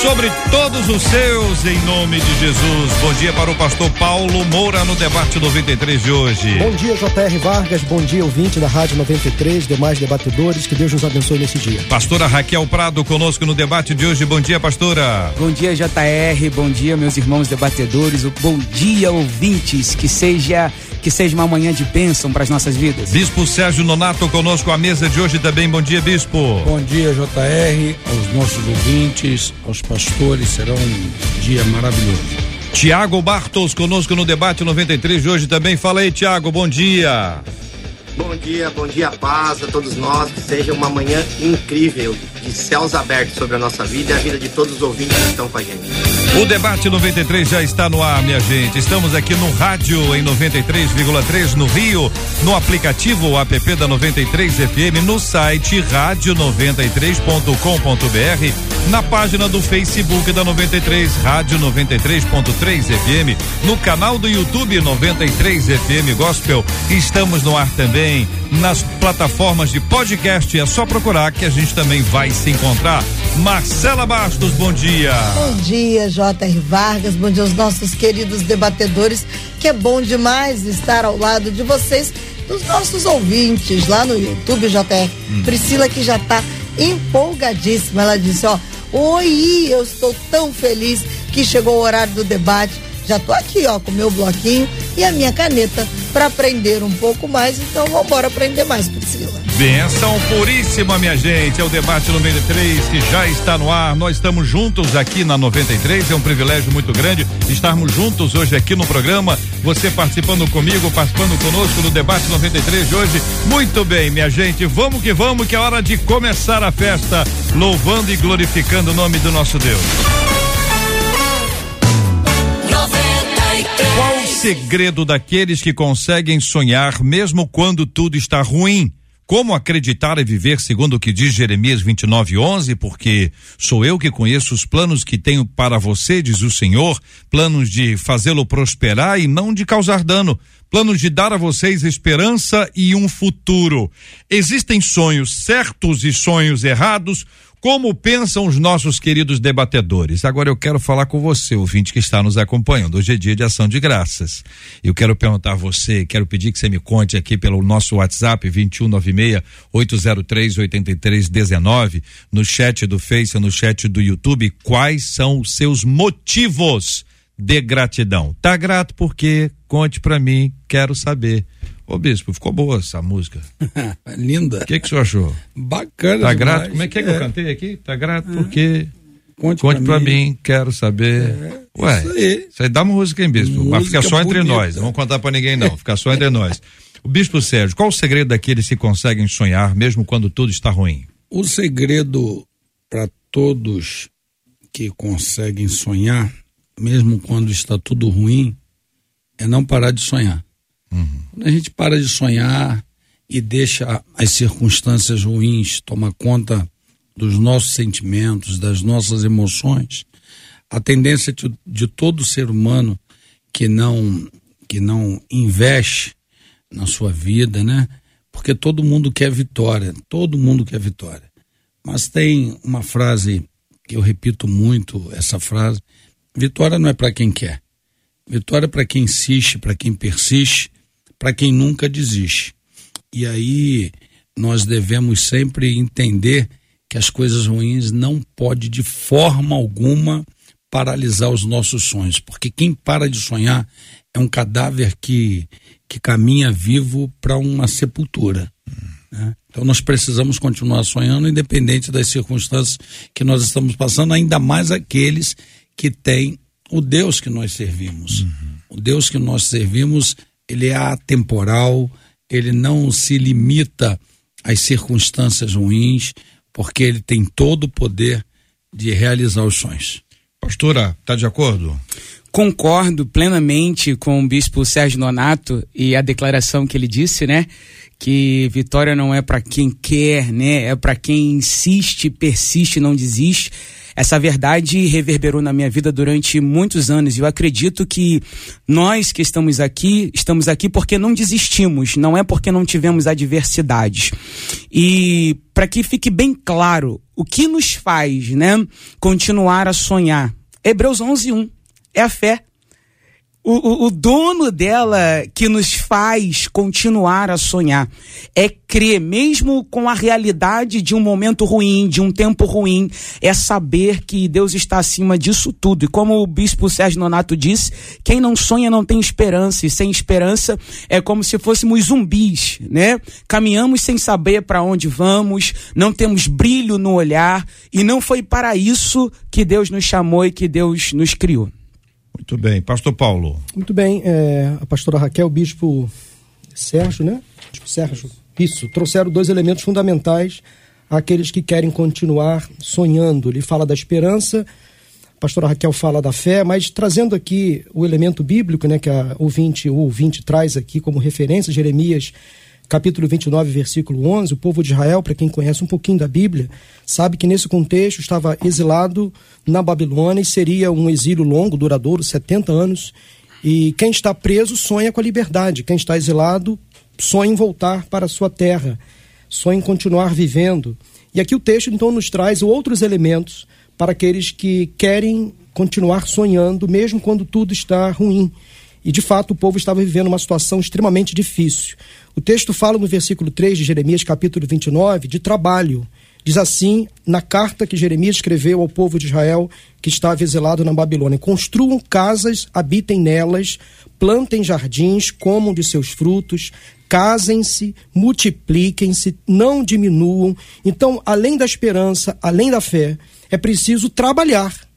sobre todos os seus, em nome de Jesus. Bom dia para o pastor Paulo Moura no Debate 93 de hoje. Bom dia, J.R. Vargas. Bom dia, ouvinte da Rádio 93, demais debatedores. Que Deus nos abençoe nesse dia. Pastora Raquel Prado conosco no debate de hoje. Bom dia, pastora. Bom dia, JR. Bom dia, meus irmãos debatedores. Bom dia, ouvintes. Que seja que seja uma manhã de bênção para as nossas vidas. Bispo Sérgio Nonato conosco à mesa de hoje também. Bom dia, Bispo. Bom dia, JR, aos nossos ouvintes, aos pastores. Será um dia maravilhoso. Tiago Bartos conosco no debate 93 de hoje também. Fala aí, Tiago. Bom dia. Bom dia, bom dia, paz a todos nós. Que seja uma manhã incrível, de céus abertos sobre a nossa vida e a vida de todos os ouvintes que estão com a gente. O debate 93 já está no ar, minha gente. Estamos aqui no rádio em 93,3 no Rio, no aplicativo app da 93 FM, no site rádio93.com.br, na página do Facebook da 93 Rádio 93.3 FM, no canal do YouTube 93 FM Gospel. Estamos no ar também nas plataformas de podcast. É só procurar que a gente também vai se encontrar. Marcela Bastos, bom dia. Bom dia, J.R. Vargas. Bom dia aos nossos queridos debatedores. Que é bom demais estar ao lado de vocês, dos nossos ouvintes lá no YouTube, J.R. Hum. Priscila que já está empolgadíssima. Ela disse: Ó, oi, eu estou tão feliz que chegou o horário do debate. Já tô aqui, ó, com o meu bloquinho e a minha caneta para aprender um pouco mais. Então vamos embora aprender mais, Priscila. Benção puríssima, minha gente. É o debate 93 que já está no ar. Nós estamos juntos aqui na 93. É um privilégio muito grande estarmos juntos hoje aqui no programa. Você participando comigo, participando conosco no debate 93 de hoje. Muito bem, minha gente. Vamos que vamos, que é hora de começar a festa, louvando e glorificando o nome do nosso Deus. Segredo daqueles que conseguem sonhar mesmo quando tudo está ruim? Como acreditar e viver segundo o que diz Jeremias 29:11? Porque sou eu que conheço os planos que tenho para você, diz o Senhor, planos de fazê-lo prosperar e não de causar dano, planos de dar a vocês esperança e um futuro. Existem sonhos certos e sonhos errados. Como pensam os nossos queridos debatedores? Agora eu quero falar com você, ouvinte que está nos acompanhando. Hoje é dia de ação de graças. Eu quero perguntar a você, quero pedir que você me conte aqui pelo nosso WhatsApp 2196 803 8319, no chat do Face, no chat do YouTube, quais são os seus motivos de gratidão. Tá grato porque conte para mim, quero saber. Ô bispo, ficou boa essa música. Linda. O que, que o senhor achou? Bacana. Tá demais. grato? Como é que é que eu cantei aqui? Tá grato porque. Conte, Conte pra mim. mim, quero saber. É, Ué, isso aí. isso aí dá uma música, hein, bispo? Mas fica Música só entre bonita. nós, não vamos contar pra ninguém não, fica só entre nós. O bispo Sérgio, qual o segredo daqueles que conseguem sonhar mesmo quando tudo está ruim? O segredo para todos que conseguem sonhar, mesmo quando está tudo ruim, é não parar de sonhar. Quando a gente para de sonhar e deixa as circunstâncias ruins tomar conta dos nossos sentimentos, das nossas emoções, a tendência de, de todo ser humano que não que não investe na sua vida, né? Porque todo mundo quer vitória, todo mundo quer vitória. Mas tem uma frase que eu repito muito essa frase: vitória não é para quem quer. Vitória é para quem insiste, para quem persiste, para quem nunca desiste. E aí nós devemos sempre entender que as coisas ruins não pode de forma alguma paralisar os nossos sonhos, porque quem para de sonhar é um cadáver que, que caminha vivo para uma sepultura. né? Então nós precisamos continuar sonhando, independente das circunstâncias que nós estamos passando, ainda mais aqueles que têm o Deus que nós servimos. Uhum. O Deus que nós servimos, ele é atemporal, ele não se limita às circunstâncias ruins, porque ele tem todo o poder de realizar os sonhos. Pastora, está de acordo? Concordo plenamente com o bispo Sérgio Nonato e a declaração que ele disse, né? Que vitória não é para quem quer, né? É para quem insiste, persiste, não desiste. Essa verdade reverberou na minha vida durante muitos anos e eu acredito que nós que estamos aqui, estamos aqui porque não desistimos, não é porque não tivemos adversidades. E para que fique bem claro, o que nos faz, né, continuar a sonhar? Hebreus 11:1 é a fé. O, o, dono dela que nos faz continuar a sonhar é crer, mesmo com a realidade de um momento ruim, de um tempo ruim, é saber que Deus está acima disso tudo. E como o bispo Sérgio Nonato disse, quem não sonha não tem esperança, e sem esperança é como se fôssemos zumbis, né? Caminhamos sem saber para onde vamos, não temos brilho no olhar, e não foi para isso que Deus nos chamou e que Deus nos criou. Muito bem. Pastor Paulo. Muito bem. É, a pastora Raquel, o bispo Sérgio, né? Bispo Sérgio. Isso. Trouxeram dois elementos fundamentais àqueles que querem continuar sonhando. Ele fala da esperança, a pastora Raquel fala da fé, mas trazendo aqui o elemento bíblico, né? Que a ouvinte, o ouvinte traz aqui como referência, Jeremias capítulo 29, versículo 11, o povo de Israel, para quem conhece um pouquinho da Bíblia, sabe que nesse contexto estava exilado na Babilônia e seria um exílio longo, duradouro, 70 anos. E quem está preso sonha com a liberdade, quem está exilado sonha em voltar para a sua terra, sonha em continuar vivendo. E aqui o texto então nos traz outros elementos para aqueles que querem continuar sonhando, mesmo quando tudo está ruim. E de fato o povo estava vivendo uma situação extremamente difícil. O texto fala no versículo 3 de Jeremias, capítulo 29, de trabalho. Diz assim, na carta que Jeremias escreveu ao povo de Israel que estava exilado na Babilônia: Construam casas, habitem nelas, plantem jardins, comam de seus frutos, casem-se, multipliquem-se, não diminuam. Então, além da esperança, além da fé, é preciso trabalhar.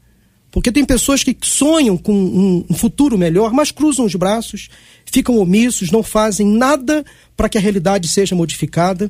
Porque tem pessoas que sonham com um futuro melhor, mas cruzam os braços, ficam omissos, não fazem nada para que a realidade seja modificada.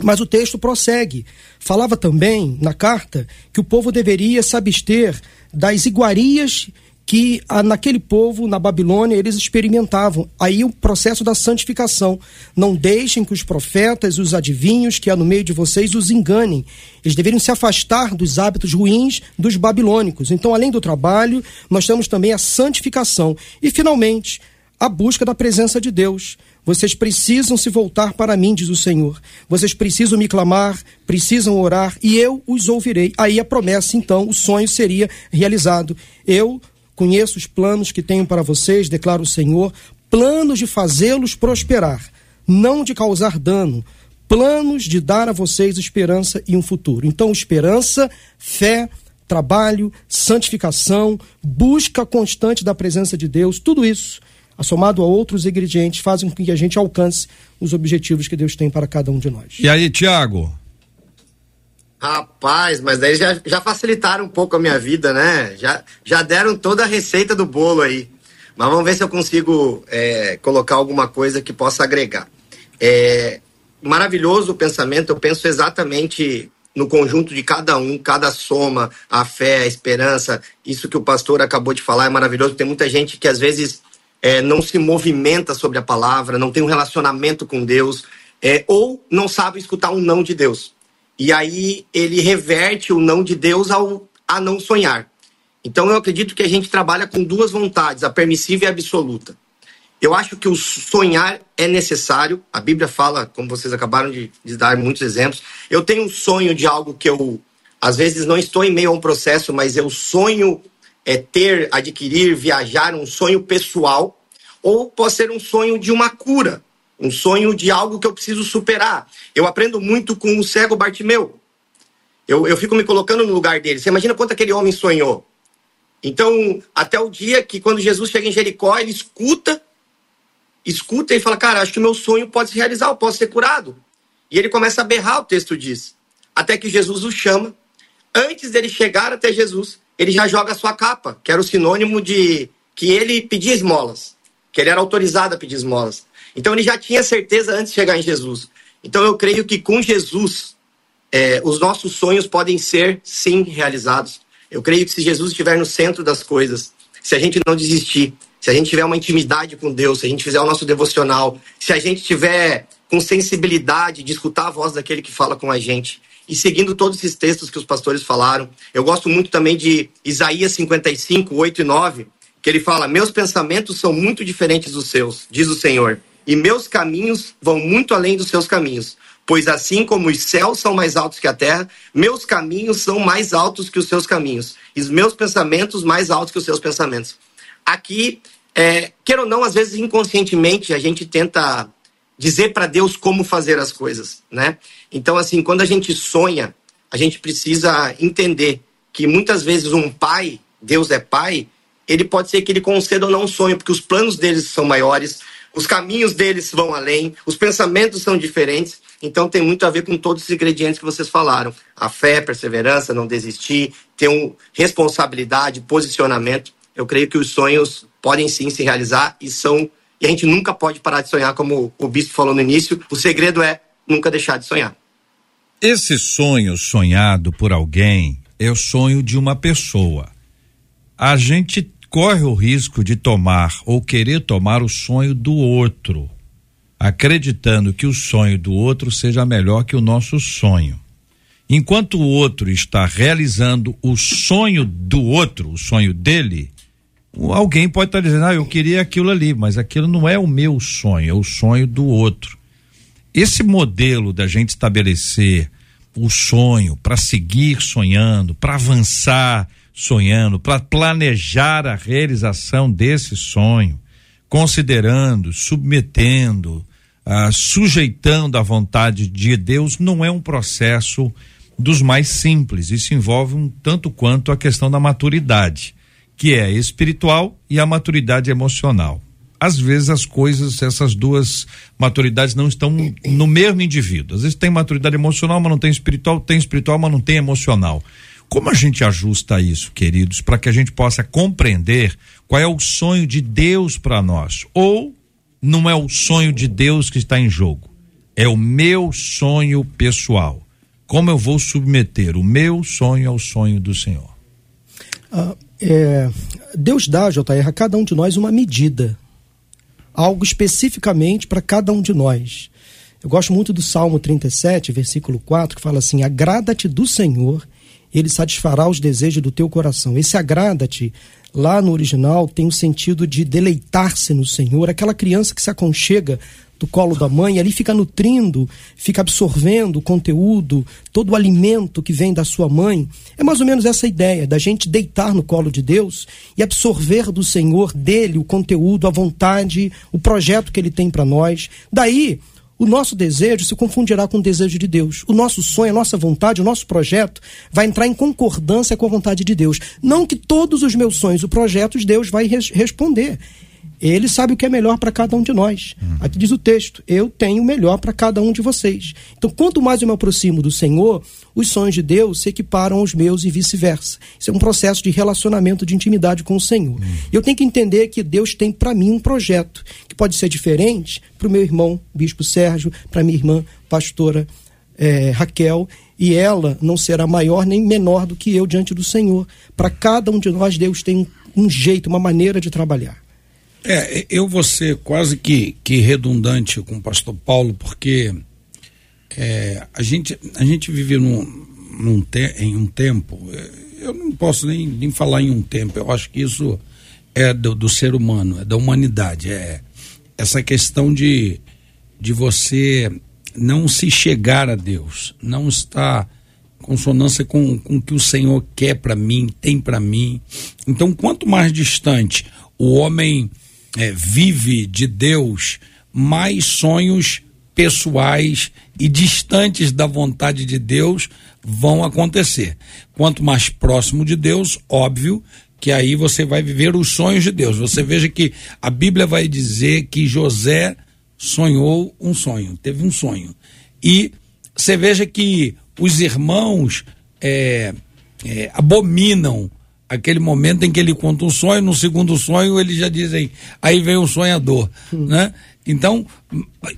Mas o texto prossegue. Falava também na carta que o povo deveria se abster das iguarias que naquele povo, na Babilônia, eles experimentavam. Aí o processo da santificação. Não deixem que os profetas os adivinhos que há no meio de vocês os enganem. Eles deveriam se afastar dos hábitos ruins dos babilônicos. Então, além do trabalho, nós temos também a santificação. E, finalmente, a busca da presença de Deus. Vocês precisam se voltar para mim, diz o Senhor. Vocês precisam me clamar, precisam orar e eu os ouvirei. Aí a promessa, então, o sonho seria realizado. Eu Conheço os planos que tenho para vocês, declara o Senhor, planos de fazê-los prosperar, não de causar dano, planos de dar a vocês esperança e um futuro. Então, esperança, fé, trabalho, santificação, busca constante da presença de Deus, tudo isso, assomado a outros ingredientes, fazem com que a gente alcance os objetivos que Deus tem para cada um de nós. E aí, Tiago? Rapaz, mas daí já, já facilitaram um pouco a minha vida, né? Já, já deram toda a receita do bolo aí. Mas vamos ver se eu consigo é, colocar alguma coisa que possa agregar. É maravilhoso o pensamento, eu penso exatamente no conjunto de cada um, cada soma, a fé, a esperança. Isso que o pastor acabou de falar é maravilhoso. Tem muita gente que às vezes é, não se movimenta sobre a palavra, não tem um relacionamento com Deus, é, ou não sabe escutar um não de Deus. E aí ele reverte o não de Deus ao a não sonhar. Então eu acredito que a gente trabalha com duas vontades, a permissiva e a absoluta. Eu acho que o sonhar é necessário. A Bíblia fala, como vocês acabaram de, de dar muitos exemplos. Eu tenho um sonho de algo que eu, às vezes, não estou em meio a um processo, mas eu sonho é ter, adquirir, viajar, um sonho pessoal, ou pode ser um sonho de uma cura um sonho de algo que eu preciso superar. Eu aprendo muito com o cego Bartimeu. Eu, eu fico me colocando no lugar dele. Você imagina quanto aquele homem sonhou? Então, até o dia que quando Jesus chega em Jericó, ele escuta, escuta e fala: Cara, acho que o meu sonho pode se realizar, eu posso ser curado. E ele começa a berrar, o texto diz. Até que Jesus o chama. Antes dele chegar até Jesus, ele já joga a sua capa, que era o sinônimo de que ele pedia esmolas, que ele era autorizado a pedir esmolas. Então ele já tinha certeza antes de chegar em Jesus. Então eu creio que com Jesus é, os nossos sonhos podem ser sim realizados. Eu creio que se Jesus estiver no centro das coisas, se a gente não desistir, se a gente tiver uma intimidade com Deus, se a gente fizer o nosso devocional, se a gente tiver com sensibilidade de escutar a voz daquele que fala com a gente e seguindo todos esses textos que os pastores falaram. Eu gosto muito também de Isaías 55, 8 e 9, que ele fala: Meus pensamentos são muito diferentes dos seus, diz o Senhor, e meus caminhos vão muito além dos seus caminhos. Pois assim como os céus são mais altos que a terra, meus caminhos são mais altos que os seus caminhos, e os meus pensamentos mais altos que os seus pensamentos. Aqui, é, queira ou não, às vezes inconscientemente a gente tenta dizer para Deus como fazer as coisas, né? Então, assim, quando a gente sonha, a gente precisa entender que muitas vezes um pai, Deus é pai, ele pode ser que ele conceda ou não um sonho, porque os planos deles são maiores, os caminhos deles vão além, os pensamentos são diferentes. Então tem muito a ver com todos os ingredientes que vocês falaram: a fé, perseverança, não desistir, ter um responsabilidade, posicionamento. Eu creio que os sonhos podem sim se realizar e são e a gente nunca pode parar de sonhar, como o bispo falou no início. O segredo é nunca deixar de sonhar. Esse sonho sonhado por alguém é o sonho de uma pessoa. A gente corre o risco de tomar ou querer tomar o sonho do outro, acreditando que o sonho do outro seja melhor que o nosso sonho. Enquanto o outro está realizando o sonho do outro, o sonho dele, alguém pode estar dizendo, ah, eu queria aquilo ali, mas aquilo não é o meu sonho, é o sonho do outro. Esse modelo da gente estabelecer o sonho para seguir sonhando, para avançar sonhando, para planejar a realização desse sonho, considerando, submetendo, ah, sujeitando à vontade de Deus, não é um processo dos mais simples. Isso envolve um tanto quanto a questão da maturidade que é espiritual e a maturidade emocional. Às vezes as coisas, essas duas maturidades não estão no mesmo indivíduo. Às vezes tem maturidade emocional, mas não tem espiritual, tem espiritual, mas não tem emocional. Como a gente ajusta isso, queridos, para que a gente possa compreender qual é o sonho de Deus para nós? Ou não é o sonho de Deus que está em jogo? É o meu sonho pessoal. Como eu vou submeter o meu sonho ao sonho do Senhor? Ah, é, Deus dá, JR, a cada um de nós uma medida, algo especificamente para cada um de nós. Eu gosto muito do Salmo 37, versículo 4, que fala assim: Agrada-te do Senhor, ele satisfará os desejos do teu coração. Esse agrada-te, lá no original, tem o sentido de deleitar-se no Senhor, aquela criança que se aconchega do colo da mãe, ali fica nutrindo, fica absorvendo o conteúdo, todo o alimento que vem da sua mãe. É mais ou menos essa ideia da gente deitar no colo de Deus e absorver do Senhor, dele, o conteúdo, a vontade, o projeto que ele tem para nós. Daí, o nosso desejo se confundirá com o desejo de Deus. O nosso sonho, a nossa vontade, o nosso projeto vai entrar em concordância com a vontade de Deus. Não que todos os meus sonhos, o projetos, Deus vai res responder. Ele sabe o que é melhor para cada um de nós. Uhum. Aqui diz o texto: Eu tenho o melhor para cada um de vocês. Então, quanto mais eu me aproximo do Senhor, os sonhos de Deus se equiparam aos meus e vice-versa. Isso é um processo de relacionamento, de intimidade com o Senhor. Uhum. Eu tenho que entender que Deus tem para mim um projeto que pode ser diferente para o meu irmão, Bispo Sérgio, para minha irmã, pastora é, Raquel, e ela não será maior nem menor do que eu diante do Senhor. Para cada um de nós, Deus tem um jeito, uma maneira de trabalhar. É, eu vou ser quase que, que redundante com o pastor Paulo, porque é, a, gente, a gente vive num, num te, em um tempo, é, eu não posso nem, nem falar em um tempo, eu acho que isso é do, do ser humano, é da humanidade, é essa questão de, de você não se chegar a Deus, não estar consonância com, com o que o Senhor quer para mim, tem para mim. Então, quanto mais distante o homem é, vive de Deus, mais sonhos pessoais e distantes da vontade de Deus vão acontecer. Quanto mais próximo de Deus, óbvio que aí você vai viver os sonhos de Deus. Você veja que a Bíblia vai dizer que José sonhou um sonho, teve um sonho. E você veja que os irmãos é, é, abominam aquele momento em que ele conta um sonho, no segundo sonho eles já dizem, aí vem o sonhador, hum. né? Então,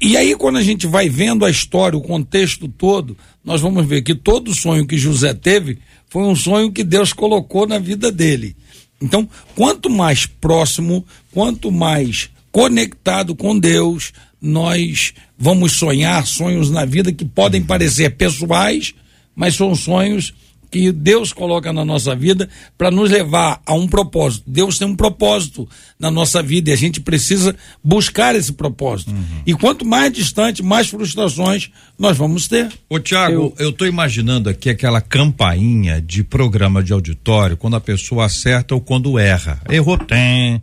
e aí quando a gente vai vendo a história, o contexto todo, nós vamos ver que todo sonho que José teve foi um sonho que Deus colocou na vida dele. Então, quanto mais próximo, quanto mais conectado com Deus, nós vamos sonhar sonhos na vida que podem parecer pessoais, mas são sonhos que Deus coloca na nossa vida para nos levar a um propósito. Deus tem um propósito na nossa vida e a gente precisa buscar esse propósito. Uhum. E quanto mais distante, mais frustrações nós vamos ter. Ô Tiago, eu estou imaginando aqui aquela campainha de programa de auditório quando a pessoa acerta ou quando erra. Errou, tem.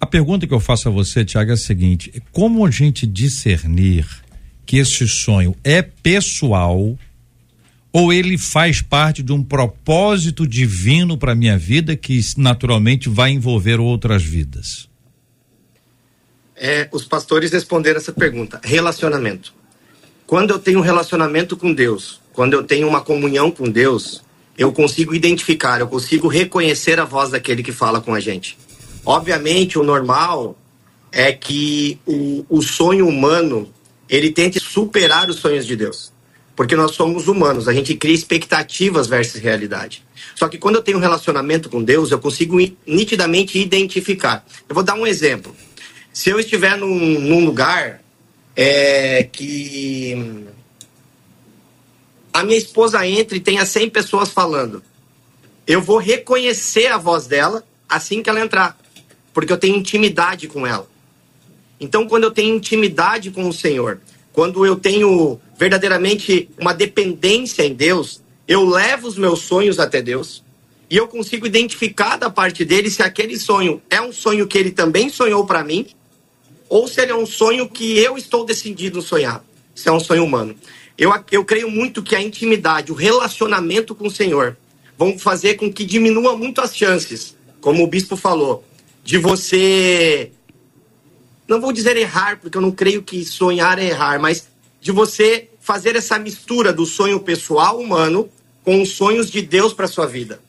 A pergunta que eu faço a você, Tiago, é a seguinte: como a gente discernir que esse sonho é pessoal ou ele faz parte de um propósito divino para minha vida que naturalmente vai envolver outras vidas? É, os pastores responderam essa pergunta. Relacionamento. Quando eu tenho um relacionamento com Deus, quando eu tenho uma comunhão com Deus, eu consigo identificar, eu consigo reconhecer a voz daquele que fala com a gente. Obviamente, o normal é que o, o sonho humano ele tente superar os sonhos de Deus porque nós somos humanos, a gente cria expectativas versus realidade. Só que quando eu tenho um relacionamento com Deus, eu consigo nitidamente identificar. Eu vou dar um exemplo. Se eu estiver num, num lugar é, que a minha esposa entra e tenha 100 pessoas falando, eu vou reconhecer a voz dela assim que ela entrar, porque eu tenho intimidade com ela. Então, quando eu tenho intimidade com o Senhor, quando eu tenho verdadeiramente uma dependência em Deus, eu levo os meus sonhos até Deus e eu consigo identificar da parte dele se aquele sonho é um sonho que ele também sonhou para mim ou se ele é um sonho que eu estou decidido sonhar. Se é um sonho humano. Eu, eu creio muito que a intimidade, o relacionamento com o Senhor vão fazer com que diminua muito as chances, como o bispo falou, de você. Não vou dizer errar, porque eu não creio que sonhar é errar, mas de você fazer essa mistura do sonho pessoal humano com os sonhos de Deus para sua vida.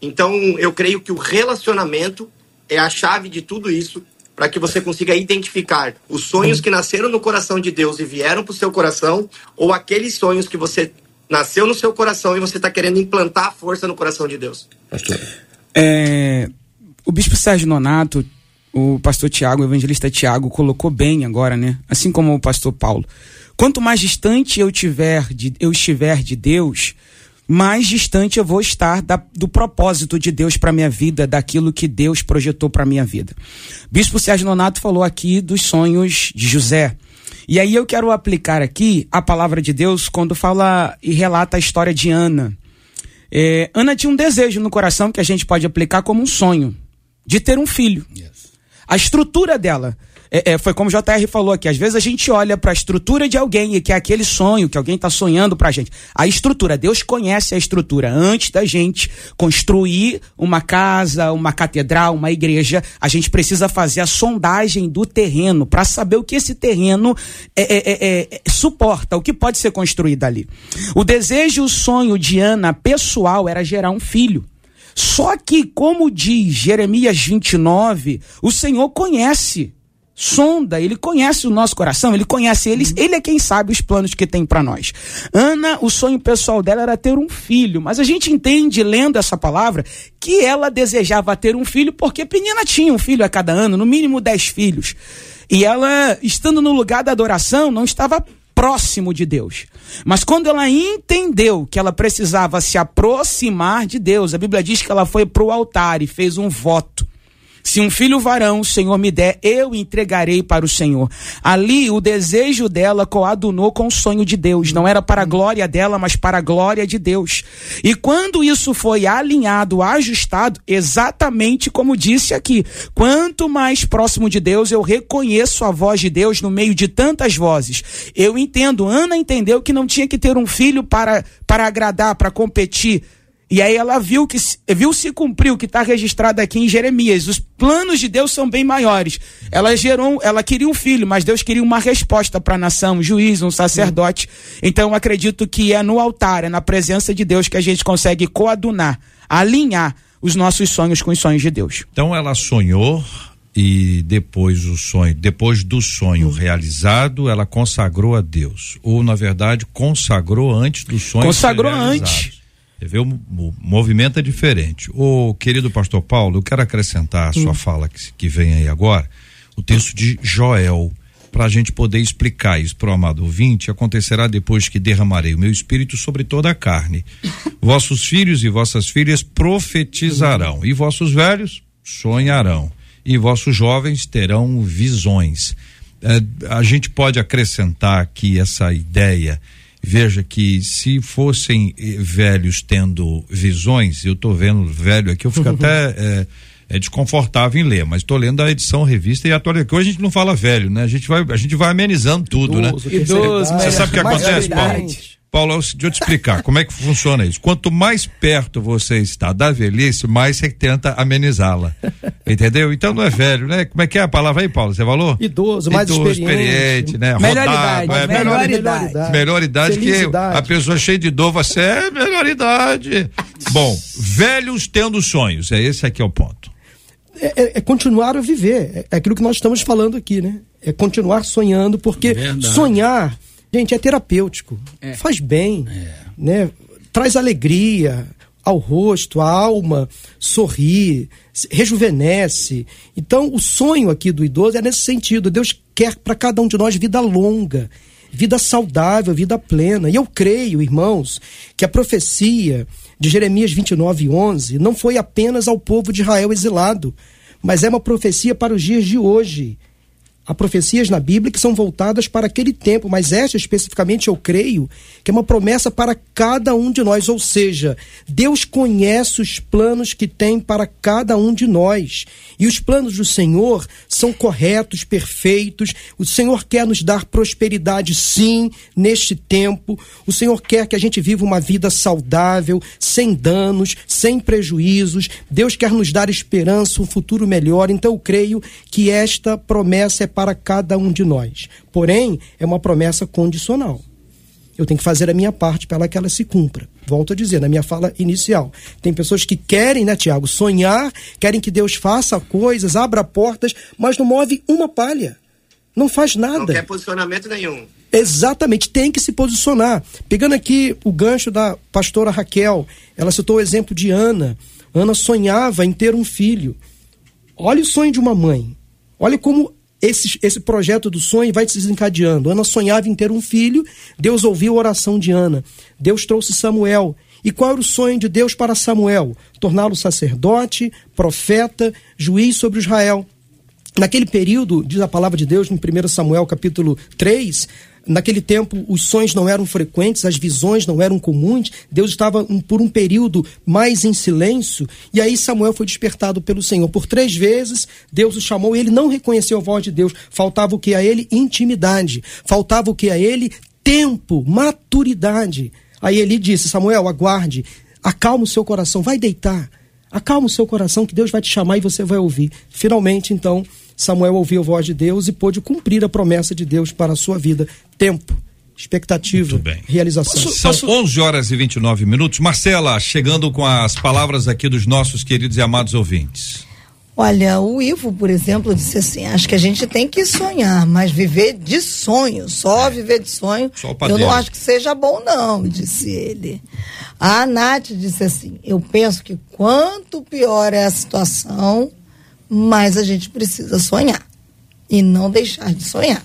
Então, eu creio que o relacionamento é a chave de tudo isso para que você consiga identificar os sonhos que nasceram no coração de Deus e vieram para o seu coração ou aqueles sonhos que você nasceu no seu coração e você está querendo implantar a força no coração de Deus. É, o bispo Sérgio Nonato, o pastor Tiago, o evangelista Tiago, colocou bem agora, né? Assim como o pastor Paulo. Quanto mais distante eu, tiver de, eu estiver de Deus, mais distante eu vou estar da, do propósito de Deus para minha vida, daquilo que Deus projetou para minha vida. Bispo Sérgio Nonato falou aqui dos sonhos de José. E aí eu quero aplicar aqui a palavra de Deus quando fala e relata a história de Ana. É, Ana tinha um desejo no coração que a gente pode aplicar como um sonho de ter um filho. Yes. A estrutura dela é, é, foi como o JR falou aqui, às vezes a gente olha para a estrutura de alguém e que é aquele sonho que alguém está sonhando para a gente. A estrutura, Deus conhece a estrutura. Antes da gente construir uma casa, uma catedral, uma igreja, a gente precisa fazer a sondagem do terreno para saber o que esse terreno é, é, é, é, suporta, o que pode ser construído ali. O desejo e o sonho de Ana pessoal era gerar um filho. Só que, como diz Jeremias 29, o Senhor conhece sonda, ele conhece o nosso coração, ele conhece eles, uhum. ele é quem sabe os planos que tem para nós. Ana, o sonho pessoal dela era ter um filho, mas a gente entende lendo essa palavra que ela desejava ter um filho porque Penina tinha um filho a cada ano, no mínimo dez filhos. E ela, estando no lugar da adoração, não estava próximo de Deus. Mas quando ela entendeu que ela precisava se aproximar de Deus, a Bíblia diz que ela foi para o altar e fez um voto. Se um filho varão o Senhor me der, eu entregarei para o Senhor. Ali o desejo dela coadunou com o sonho de Deus. Não era para a glória dela, mas para a glória de Deus. E quando isso foi alinhado, ajustado, exatamente como disse aqui, quanto mais próximo de Deus eu reconheço a voz de Deus no meio de tantas vozes. Eu entendo, Ana entendeu que não tinha que ter um filho para, para agradar, para competir e aí ela viu que viu se cumpriu o que está registrado aqui em Jeremias. Os planos de Deus são bem maiores. Ela gerou, ela queria um filho, mas Deus queria uma resposta para a nação, um juiz, um sacerdote. Então acredito que é no altar, é na presença de Deus que a gente consegue coadunar, alinhar os nossos sonhos com os sonhos de Deus. Então ela sonhou e depois o sonho, depois do sonho realizado, ela consagrou a Deus. Ou na verdade, consagrou antes do sonho. Consagrou antes. Vê, o, o, movimento é diferente. O querido pastor Paulo, eu quero acrescentar a sua hum. fala que, que vem aí agora, o texto de Joel para a gente poder explicar isso para o amado ouvinte, acontecerá depois que derramarei o meu espírito sobre toda a carne. Vossos filhos e vossas filhas profetizarão, e vossos velhos sonharão, e vossos jovens terão visões. É, a gente pode acrescentar aqui essa ideia. Veja que se fossem eh, velhos tendo visões, eu estou vendo velho aqui, eu fico até. É, é desconfortável em ler, mas estou lendo a edição revista e atualiza. Que hoje a gente não fala velho, né? A gente vai, a gente vai amenizando tudo, né? Idoso, né? Idoso, Você sabe o que acontece, Paulo? Paulo, deixa eu te explicar como é que funciona isso. Quanto mais perto você está da velhice, mais você tenta amenizá-la. Entendeu? Então não é velho, né? Como é que é a palavra aí, Paulo? Você falou? Idoso, mais Idoso, experiente. experiente né? Melhor Rodado, idade. É, melhor, melhor, idade. idade. Melhor idade que a pessoa cheia de dor, você é melhor idade. Bom, velhos tendo sonhos, é esse aqui é o ponto. É, é, é, continuar a viver. É, é, aquilo que nós estamos falando aqui, né? É continuar sonhando, porque sonhar, gente, é terapêutico. É. Faz bem, é. né? Traz alegria ao rosto, à alma, sorri, rejuvenesce. Então, o sonho aqui do idoso é nesse sentido. Deus quer para cada um de nós vida longa, vida saudável, vida plena. E eu creio, irmãos, que a profecia de Jeremias 29, 11, não foi apenas ao povo de Israel exilado, mas é uma profecia para os dias de hoje. Há profecias na Bíblia que são voltadas para aquele tempo, mas esta especificamente eu creio que é uma promessa para cada um de nós. Ou seja, Deus conhece os planos que tem para cada um de nós. E os planos do Senhor são corretos, perfeitos. O Senhor quer nos dar prosperidade, sim, neste tempo. O Senhor quer que a gente viva uma vida saudável, sem danos, sem prejuízos. Deus quer nos dar esperança, um futuro melhor. Então eu creio que esta promessa é para cada um de nós. Porém, é uma promessa condicional. Eu tenho que fazer a minha parte para que ela se cumpra. Volto a dizer, na minha fala inicial. Tem pessoas que querem, né, Tiago, sonhar, querem que Deus faça coisas, abra portas, mas não move uma palha. Não faz nada. Não quer posicionamento nenhum. Exatamente, tem que se posicionar. Pegando aqui o gancho da pastora Raquel, ela citou o exemplo de Ana. Ana sonhava em ter um filho. Olha o sonho de uma mãe. Olha como esse, esse projeto do sonho vai se desencadeando. Ana sonhava em ter um filho, Deus ouviu a oração de Ana. Deus trouxe Samuel. E qual era o sonho de Deus para Samuel? Torná-lo sacerdote, profeta, juiz sobre Israel. Naquele período, diz a palavra de Deus, em 1 Samuel capítulo 3, Naquele tempo, os sonhos não eram frequentes, as visões não eram comuns. Deus estava um, por um período mais em silêncio. E aí Samuel foi despertado pelo Senhor. Por três vezes, Deus o chamou e ele não reconheceu a voz de Deus. Faltava o que a ele? Intimidade. Faltava o que a ele? Tempo, maturidade. Aí ele disse: Samuel, aguarde, acalma o seu coração, vai deitar. Acalma o seu coração que Deus vai te chamar e você vai ouvir. Finalmente, então, Samuel ouviu a voz de Deus e pôde cumprir a promessa de Deus para a sua vida. Tempo, expectativa, realização. Posso, São posso... 11 horas e 29 minutos. Marcela, chegando com as palavras aqui dos nossos queridos e amados ouvintes. Olha, o Ivo, por exemplo, disse assim: acho que a gente tem que sonhar, mas viver de sonho, só é. viver de sonho. eu não acho que seja bom, não, disse ele. A Nath disse assim: eu penso que quanto pior é a situação, mas a gente precisa sonhar e não deixar de sonhar.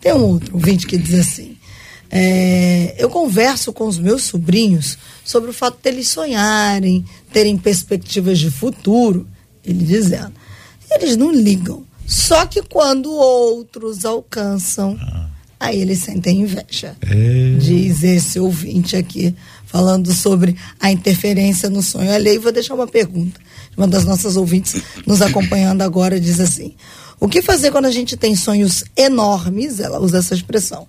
Tem um outro ouvinte que diz assim: é, eu converso com os meus sobrinhos sobre o fato deles sonharem, terem perspectivas de futuro. Ele dizendo, eles não ligam. Só que quando outros alcançam, ah. aí eles sentem inveja. É. Diz esse ouvinte aqui, falando sobre a interferência no sonho alheio. Vou deixar uma pergunta uma das nossas ouvintes nos acompanhando agora diz assim: o que fazer quando a gente tem sonhos enormes? Ela usa essa expressão.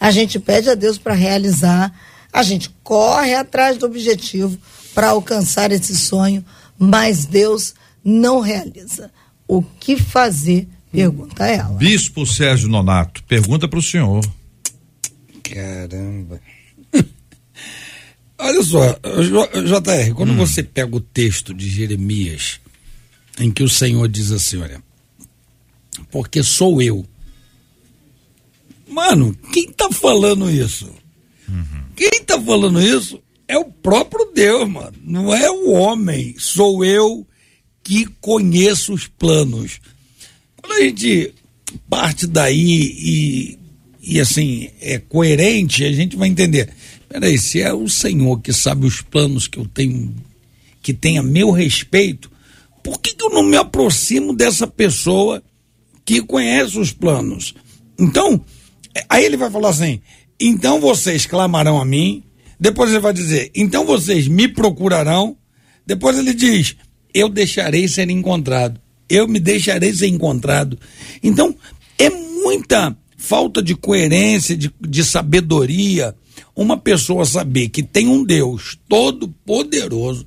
A gente pede a Deus para realizar, a gente corre atrás do objetivo para alcançar esse sonho, mas Deus não realiza. O que fazer? Pergunta ela. Bispo Sérgio Nonato, pergunta para o senhor. Caramba. Olha só, JR, quando hum. você pega o texto de Jeremias, em que o Senhor diz assim: olha, porque sou eu. Mano, quem tá falando isso? Uhum. Quem tá falando isso é o próprio Deus, mano. Não é o homem. Sou eu que conheço os planos. Quando a gente parte daí e, e assim, é coerente, a gente vai entender. Peraí, se é o Senhor que sabe os planos que eu tenho, que tem a meu respeito, por que, que eu não me aproximo dessa pessoa que conhece os planos? Então, aí ele vai falar assim: então vocês clamarão a mim, depois ele vai dizer, então vocês me procurarão, depois ele diz, eu deixarei ser encontrado, eu me deixarei ser encontrado. Então, é muita falta de coerência, de, de sabedoria, uma pessoa saber que tem um Deus todo-poderoso,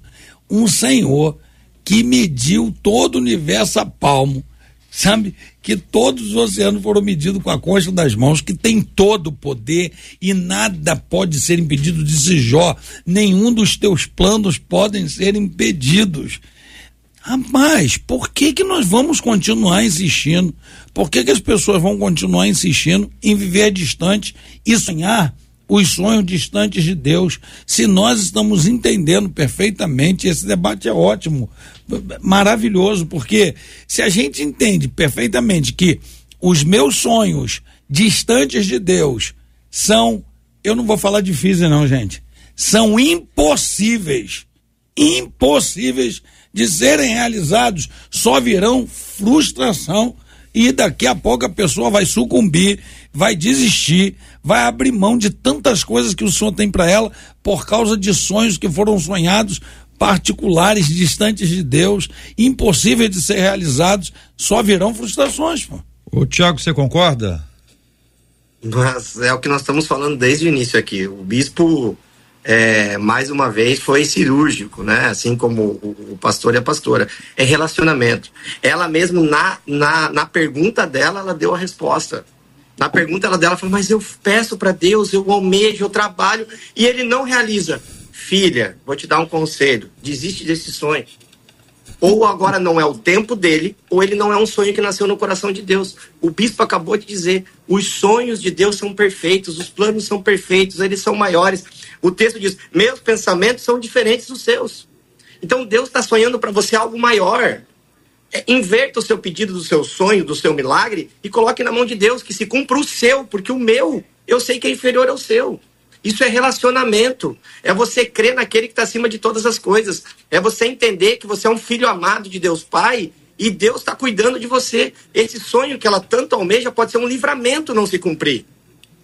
um Senhor que mediu todo o universo a palmo, sabe? Que todos os oceanos foram medidos com a concha das mãos, que tem todo o poder e nada pode ser impedido, disse Jó. Nenhum dos teus planos podem ser impedidos. Rapaz, por que que nós vamos continuar insistindo? Por que que as pessoas vão continuar insistindo em viver distante e sonhar os sonhos distantes de Deus, se nós estamos entendendo perfeitamente, esse debate é ótimo, maravilhoso, porque se a gente entende perfeitamente que os meus sonhos distantes de Deus são, eu não vou falar difíceis não, gente, são impossíveis, impossíveis de serem realizados, só virão frustração e daqui a pouco a pessoa vai sucumbir, vai desistir, vai abrir mão de tantas coisas que o Senhor tem para ela por causa de sonhos que foram sonhados particulares, distantes de Deus, impossíveis de ser realizados, só virão frustrações. Pô. O Tiago, você concorda? Mas é o que nós estamos falando desde o início aqui. O bispo é, mais uma vez, foi cirúrgico, né? Assim como o, o, pastor e a pastora. É relacionamento. Ela mesmo, na, na, na pergunta dela, ela deu a resposta. Na pergunta ela dela falou, mas eu peço para Deus, eu almejo, eu trabalho, e ele não realiza. Filha, vou te dar um conselho, desiste desse sonho. Ou agora não é o tempo dele, ou ele não é um sonho que nasceu no coração de Deus. O bispo acabou de dizer: os sonhos de Deus são perfeitos, os planos são perfeitos, eles são maiores. O texto diz: meus pensamentos são diferentes dos seus. Então Deus está sonhando para você algo maior. Inverta o seu pedido do seu sonho, do seu milagre e coloque na mão de Deus que se cumpra o seu, porque o meu eu sei que é inferior ao seu. Isso é relacionamento. É você crer naquele que está acima de todas as coisas. É você entender que você é um filho amado de Deus Pai e Deus está cuidando de você. Esse sonho que ela tanto almeja pode ser um livramento não se cumprir.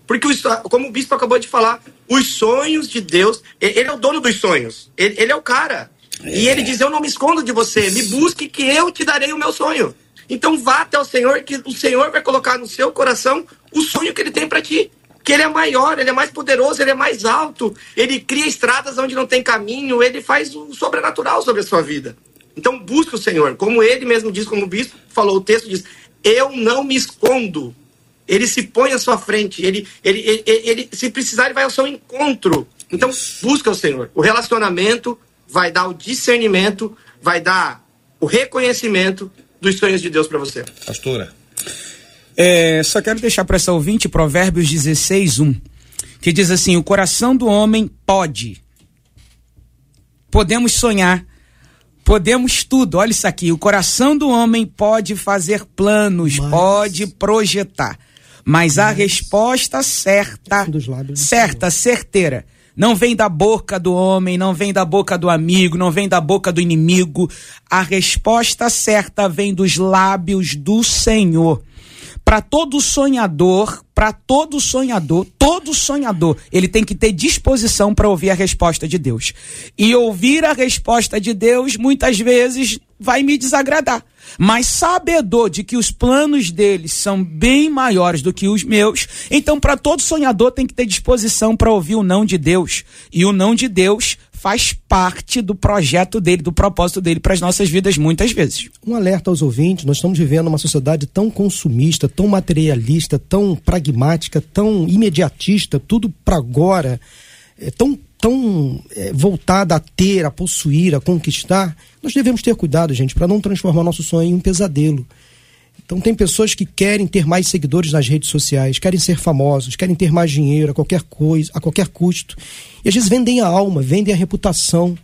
Porque, como o bispo acabou de falar, os sonhos de Deus, ele é o dono dos sonhos. Ele, ele é o cara. É. E ele diz: Eu não me escondo de você, me busque que eu te darei o meu sonho. Então vá até o Senhor, que o Senhor vai colocar no seu coração o sonho que ele tem para ti. Que ele é maior, ele é mais poderoso, ele é mais alto, ele cria estradas onde não tem caminho, ele faz o sobrenatural sobre a sua vida. Então busque o Senhor. Como ele mesmo diz, como o bispo falou, o texto diz: Eu não me escondo ele se põe à sua frente, ele, ele, ele, ele, se precisar, ele vai ao seu encontro. Então, busca o Senhor. O relacionamento vai dar o discernimento, vai dar o reconhecimento dos sonhos de Deus para você. Pastora. É, só quero deixar para essa ouvinte Provérbios 16, 1, que diz assim: O coração do homem pode. Podemos sonhar, podemos tudo. Olha isso aqui: o coração do homem pode fazer planos, Mas... pode projetar mas a resposta certa, certa, certeira, não vem da boca do homem, não vem da boca do amigo, não vem da boca do inimigo. A resposta certa vem dos lábios do Senhor. Para todo sonhador, para todo sonhador, todo sonhador, ele tem que ter disposição para ouvir a resposta de Deus. E ouvir a resposta de Deus muitas vezes vai me desagradar mas sabedor de que os planos deles são bem maiores do que os meus, então para todo sonhador tem que ter disposição para ouvir o não de Deus. E o não de Deus faz parte do projeto dele, do propósito dele para as nossas vidas muitas vezes. Um alerta aos ouvintes: nós estamos vivendo uma sociedade tão consumista, tão materialista, tão pragmática, tão imediatista, tudo para agora, é tão tão é, voltada a ter, a possuir, a conquistar, nós devemos ter cuidado, gente, para não transformar nosso sonho em um pesadelo. Então tem pessoas que querem ter mais seguidores nas redes sociais, querem ser famosos, querem ter mais dinheiro a qualquer coisa, a qualquer custo. E às vezes vendem a alma, vendem a reputação,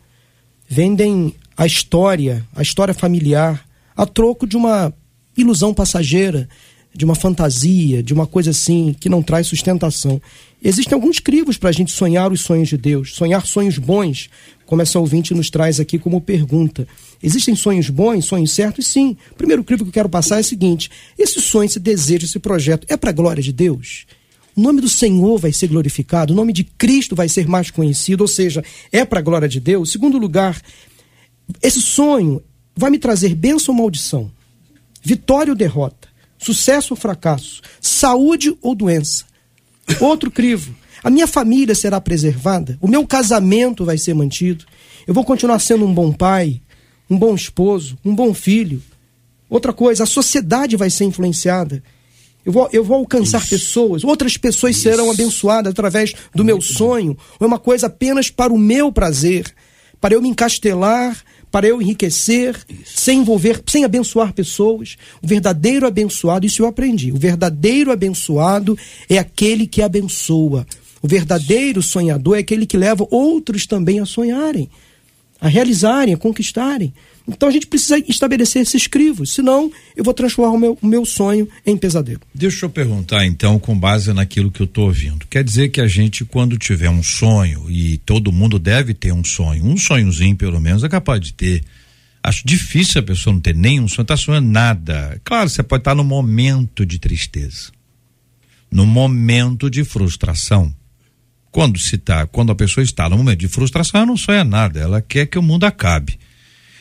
vendem a história, a história familiar, a troco de uma ilusão passageira, de uma fantasia, de uma coisa assim que não traz sustentação. Existem alguns crivos para a gente sonhar os sonhos de Deus, sonhar sonhos bons, como essa ouvinte nos traz aqui como pergunta. Existem sonhos bons, sonhos certos? Sim. O primeiro crivo que eu quero passar é o seguinte: esse sonho, esse desejo, esse projeto é para a glória de Deus? O nome do Senhor vai ser glorificado, o nome de Cristo vai ser mais conhecido, ou seja, é para a glória de Deus. Segundo lugar, esse sonho vai me trazer bênção ou maldição, vitória ou derrota, sucesso ou fracasso, saúde ou doença. Outro crivo, a minha família será preservada, o meu casamento vai ser mantido, eu vou continuar sendo um bom pai, um bom esposo, um bom filho. Outra coisa, a sociedade vai ser influenciada. Eu vou, eu vou alcançar Isso. pessoas, outras pessoas Isso. serão abençoadas através do Muito meu sonho. Ou é uma coisa apenas para o meu prazer, para eu me encastelar, para eu enriquecer, Isso. sem envolver, sem abençoar pessoas. O verdadeiro abençoado, isso eu aprendi. O verdadeiro abençoado é aquele que abençoa. O verdadeiro sonhador é aquele que leva outros também a sonharem a realizarem, a conquistarem. Então a gente precisa estabelecer esses crivos, senão eu vou transformar o meu, o meu sonho em pesadelo. Deixa eu perguntar então, com base naquilo que eu estou ouvindo. Quer dizer que a gente, quando tiver um sonho, e todo mundo deve ter um sonho, um sonhozinho pelo menos, é capaz de ter. Acho difícil a pessoa não ter nenhum sonho, está sonhando nada. Claro, você pode estar tá no momento de tristeza, no momento de frustração quando se tá, quando a pessoa está no momento de frustração, ela não sonha nada, ela quer que o mundo acabe.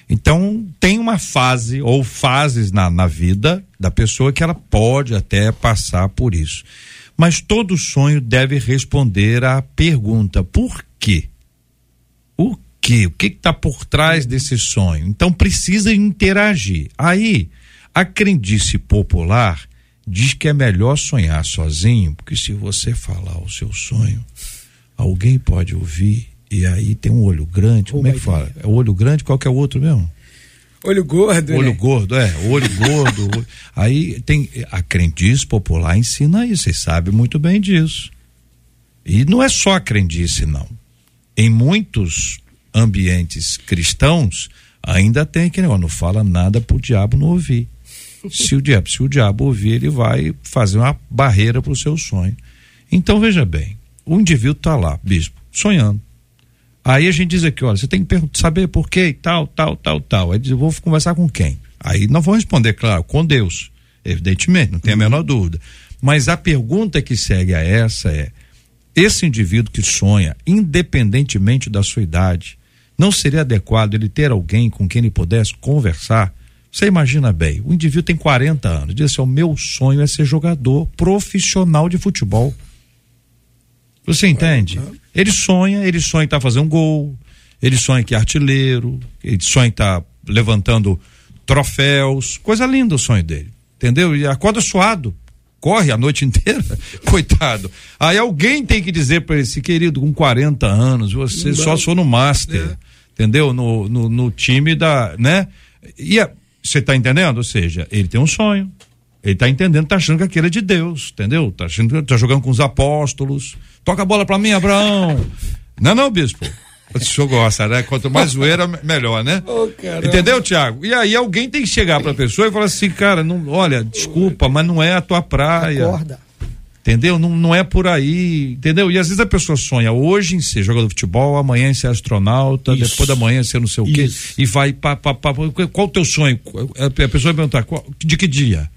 Então, tem uma fase ou fases na, na vida da pessoa que ela pode até passar por isso. Mas todo sonho deve responder à pergunta: por quê? O quê? O que está por trás desse sonho? Então, precisa interagir. Aí, a crendice popular diz que é melhor sonhar sozinho, porque se você falar o seu sonho, alguém pode ouvir e aí tem um olho grande, como é que fala? É olho grande, qual que é o outro mesmo? Olho gordo, Olho né? gordo, é, olho gordo. aí tem, a crendice popular ensina isso, vocês sabem muito bem disso. E não é só a crendice, não. Em muitos ambientes cristãos, ainda tem que não fala nada pro diabo não ouvir. Se o diabo, se o diabo ouvir, ele vai fazer uma barreira pro seu sonho. Então veja bem, o indivíduo está lá, bispo, sonhando. Aí a gente diz aqui, olha, você tem que saber por quê e tal, tal, tal, tal. Aí diz, eu vou conversar com quem? Aí não vou responder, claro, com Deus, evidentemente, não tem a menor dúvida. Mas a pergunta que segue a essa é: esse indivíduo que sonha, independentemente da sua idade, não seria adequado ele ter alguém com quem ele pudesse conversar? Você imagina bem, o indivíduo tem 40 anos, diz assim: o meu sonho é ser jogador profissional de futebol. Você entende? Ele sonha, ele sonha em estar tá fazendo um gol, ele sonha que é artilheiro, ele sonha em estar tá levantando troféus, coisa linda o sonho dele, entendeu? E acorda suado, corre a noite inteira, coitado. Aí alguém tem que dizer para esse querido, com 40 anos, você Não só sou no Master, é. entendeu? No, no, no, time da, né? E você está entendendo? Ou seja, ele tem um sonho, ele está entendendo, está achando que aquilo é de Deus, entendeu? Está achando tá jogando com os apóstolos. Toca a bola para mim, Abraão. Não, não, bispo. O senhor gosta, né? Quanto mais zoeira, melhor, né? Oh, Entendeu, Tiago? E aí alguém tem que chegar para a pessoa e falar assim, cara, não, olha, desculpa, mas não é a tua praia. Acorda. Entendeu? Não, não é por aí, entendeu? E às vezes a pessoa sonha hoje em ser jogador de futebol, amanhã em ser astronauta, Isso. depois da manhã em ser não sei o quê, Isso. e vai pá, pá, pá, qual o teu sonho? A pessoa vai perguntar, qual, de que dia?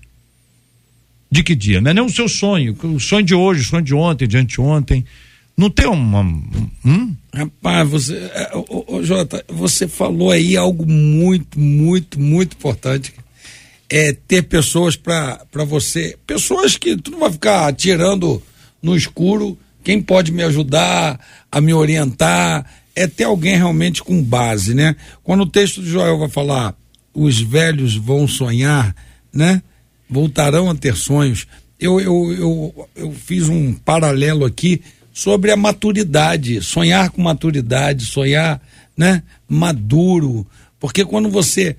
De que dia? Não é nem o seu sonho, o sonho de hoje, o sonho de ontem, de anteontem. Não tem uma. Hum? Rapaz, você. É, ô, ô, Jota, você falou aí algo muito, muito, muito importante. É ter pessoas para você. Pessoas que tu não vai ficar atirando no escuro. Quem pode me ajudar a me orientar é ter alguém realmente com base, né? Quando o texto de Joel vai falar, os velhos vão sonhar, né? Voltarão a ter sonhos. Eu, eu, eu, eu fiz um paralelo aqui sobre a maturidade, sonhar com maturidade, sonhar, né, maduro, porque quando você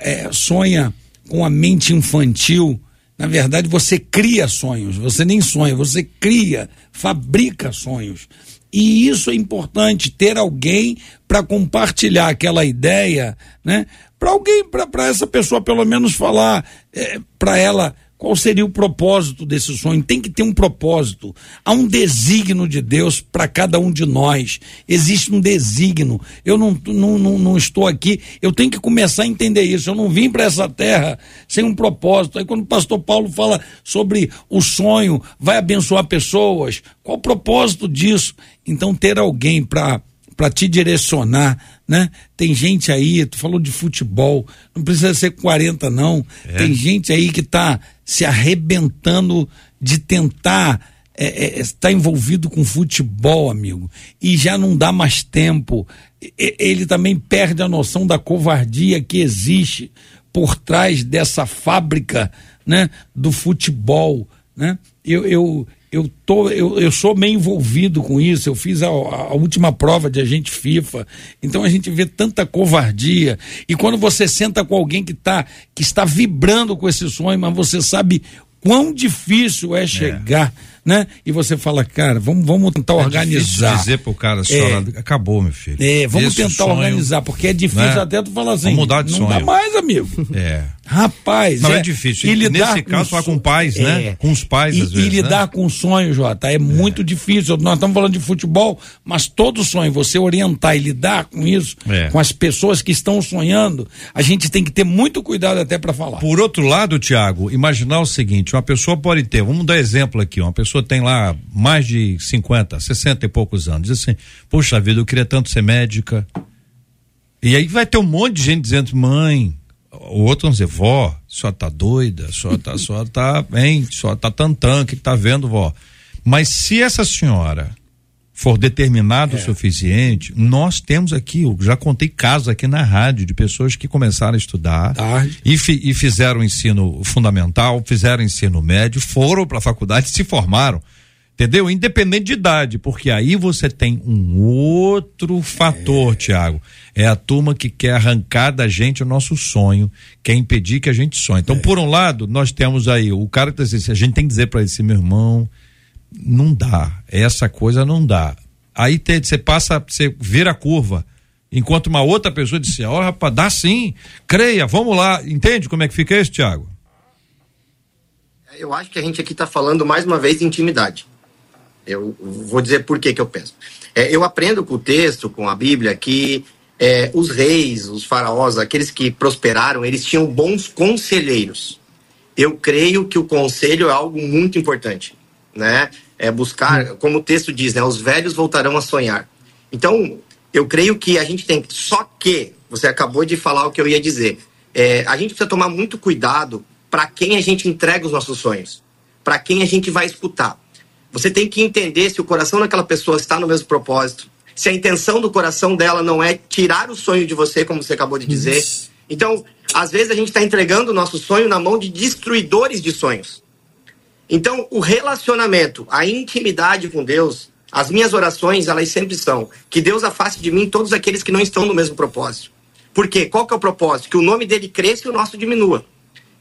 é, sonha com a mente infantil, na verdade você cria sonhos, você nem sonha, você cria, fabrica sonhos. E isso é importante, ter alguém para compartilhar aquela ideia, né? Para alguém, para essa pessoa pelo menos falar é, para ela qual seria o propósito desse sonho? Tem que ter um propósito. Há um desígnio de Deus para cada um de nós. Existe um desígnio. Eu não, não, não, não, estou aqui. Eu tenho que começar a entender isso. Eu não vim para essa terra sem um propósito. Aí, quando o pastor Paulo fala sobre o sonho, vai abençoar pessoas. Qual o propósito disso? Então, ter alguém para para te direcionar, né? Tem gente aí, tu falou de futebol, não precisa ser 40 não. É. Tem gente aí que está se arrebentando de tentar é, é, está envolvido com futebol, amigo, e já não dá mais tempo. Ele também perde a noção da covardia que existe por trás dessa fábrica, né, do futebol, né? Eu, eu, eu, tô, eu, eu sou meio envolvido com isso, eu fiz a, a, última prova de agente FIFA, então a gente vê tanta covardia, e quando você senta com alguém que, tá, que está vibrando com esse sonho, mas você sabe quão difícil é chegar, é. né? E você fala, cara, vamos, vamos tentar é organizar. dizer pro cara, senhora, é. acabou, meu filho. É, vamos Esse tentar sonho, organizar, porque é difícil né? até tu falar assim. Vamos mudar de não sonho. dá mais, amigo. É. Rapaz, não é, é difícil. E lidar Nesse caso, falar com pais, né? é. né? Com os pais, e, às vezes. E lidar né? com sonho, Jota, é, muito difícil. Nós estamos falando de futebol, mas todo sonho, você orientar e lidar com isso, é. com as pessoas que estão sonhando, a gente tem que ter muito cuidado até para falar. Por outro lado, Tiago, imaginar o seguinte: uma pessoa pode ter, vamos dar exemplo aqui, uma pessoa tem lá mais de 50, 60 e poucos anos, diz assim: Poxa vida, eu queria tanto ser médica. E aí vai ter um monte de gente dizendo, mãe, o outro vão dizer, vó, só tá doida, só tá, só tá, bem, só tá tantã, o que tá vendo, vó? Mas se essa senhora for determinado é. o suficiente, nós temos aqui, eu já contei casos aqui na rádio de pessoas que começaram a estudar e, fi, e, fizeram ensino fundamental, fizeram ensino médio, foram para a faculdade, se formaram. Entendeu? Independente de idade, porque aí você tem um outro fator, é. Tiago. É a turma que quer arrancar da gente o nosso sonho, quer impedir que a gente sonhe. Então, é. por um lado, nós temos aí o cara que diz assim, a gente tem que dizer para ele assim, meu irmão, não dá, essa coisa não dá. Aí você passa, você vira a curva, enquanto uma outra pessoa disse, ó, oh, rapaz, dá sim, creia, vamos lá. Entende como é que fica isso, Tiago? Eu acho que a gente aqui está falando mais uma vez de intimidade. Eu vou dizer por que, que eu penso. É, eu aprendo com o texto, com a Bíblia, que é, os reis, os faraós, aqueles que prosperaram, eles tinham bons conselheiros. Eu creio que o conselho é algo muito importante, né? É buscar, como o texto diz, né? Os velhos voltarão a sonhar. Então, eu creio que a gente tem. Só que você acabou de falar o que eu ia dizer. É, a gente precisa tomar muito cuidado para quem a gente entrega os nossos sonhos, para quem a gente vai escutar. Você tem que entender se o coração daquela pessoa está no mesmo propósito, se a intenção do coração dela não é tirar o sonho de você, como você acabou de dizer. Então, às vezes a gente está entregando o nosso sonho na mão de destruidores de sonhos. Então, o relacionamento, a intimidade com Deus, as minhas orações, elas sempre são que Deus afaste de mim todos aqueles que não estão no mesmo propósito. Por quê? Qual que é o propósito? Que o nome dele cresça e o nosso diminua.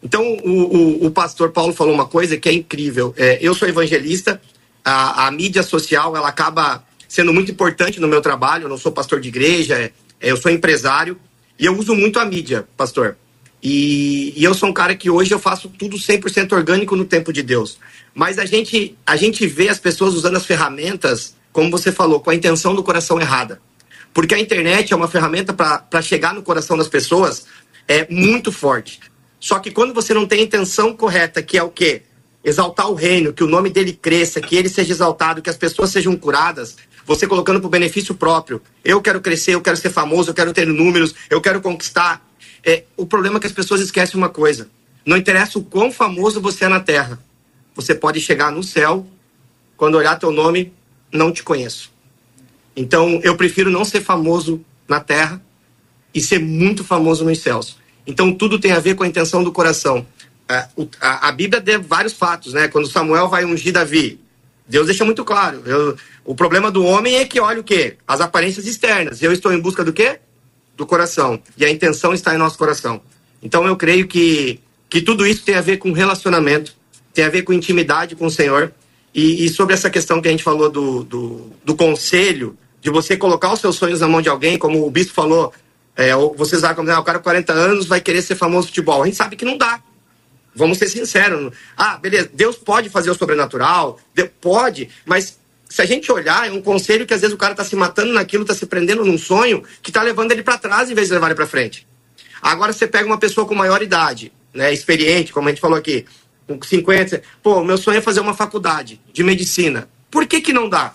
Então, o, o, o pastor Paulo falou uma coisa que é incrível. É, eu sou evangelista, a, a mídia social ela acaba sendo muito importante no meu trabalho. Eu não sou pastor de igreja, é, eu sou empresário e eu uso muito a mídia, pastor. E, e, eu sou um cara que hoje eu faço tudo 100% orgânico no tempo de Deus. Mas a gente, a gente vê as pessoas usando as ferramentas, como você falou, com a intenção do coração errada. Porque a internet é uma ferramenta para chegar no coração das pessoas é muito forte. Só que quando você não tem a intenção correta, que é o quê? Exaltar o reino, que o nome dele cresça, que ele seja exaltado, que as pessoas sejam curadas, você colocando para o benefício próprio. Eu quero crescer, eu quero ser famoso, eu quero ter números, eu quero conquistar. É, o problema é que as pessoas esquecem uma coisa. Não interessa o quão famoso você é na terra. Você pode chegar no céu, quando olhar teu nome, não te conheço. Então, eu prefiro não ser famoso na terra e ser muito famoso nos céus. Então, tudo tem a ver com a intenção do coração. É, a, a, Bíblia deu vários fatos, né? Quando Samuel vai ungir Davi, Deus deixa muito claro. Eu, o problema do homem é que olha o quê? As aparências externas. Eu estou em busca do quê? Do coração. E a intenção está em nosso coração. Então eu creio que, que tudo isso tem a ver com relacionamento, tem a ver com intimidade com o Senhor. E, e sobre essa questão que a gente falou do, do, do, conselho, de você colocar os seus sonhos na mão de alguém, como o bispo falou, é, vocês acham que ah, o cara com 40 anos vai querer ser famoso no futebol. A gente sabe que não dá. Vamos ser sinceros. Ah, beleza, Deus pode fazer o sobrenatural, pode, mas se a gente olhar, é um conselho que às vezes o cara está se matando naquilo, está se prendendo num sonho que está levando ele para trás em vez de levar ele para frente. Agora você pega uma pessoa com maior idade, né, experiente, como a gente falou aqui, com 50, pô, meu sonho é fazer uma faculdade de medicina. Por que que não dá?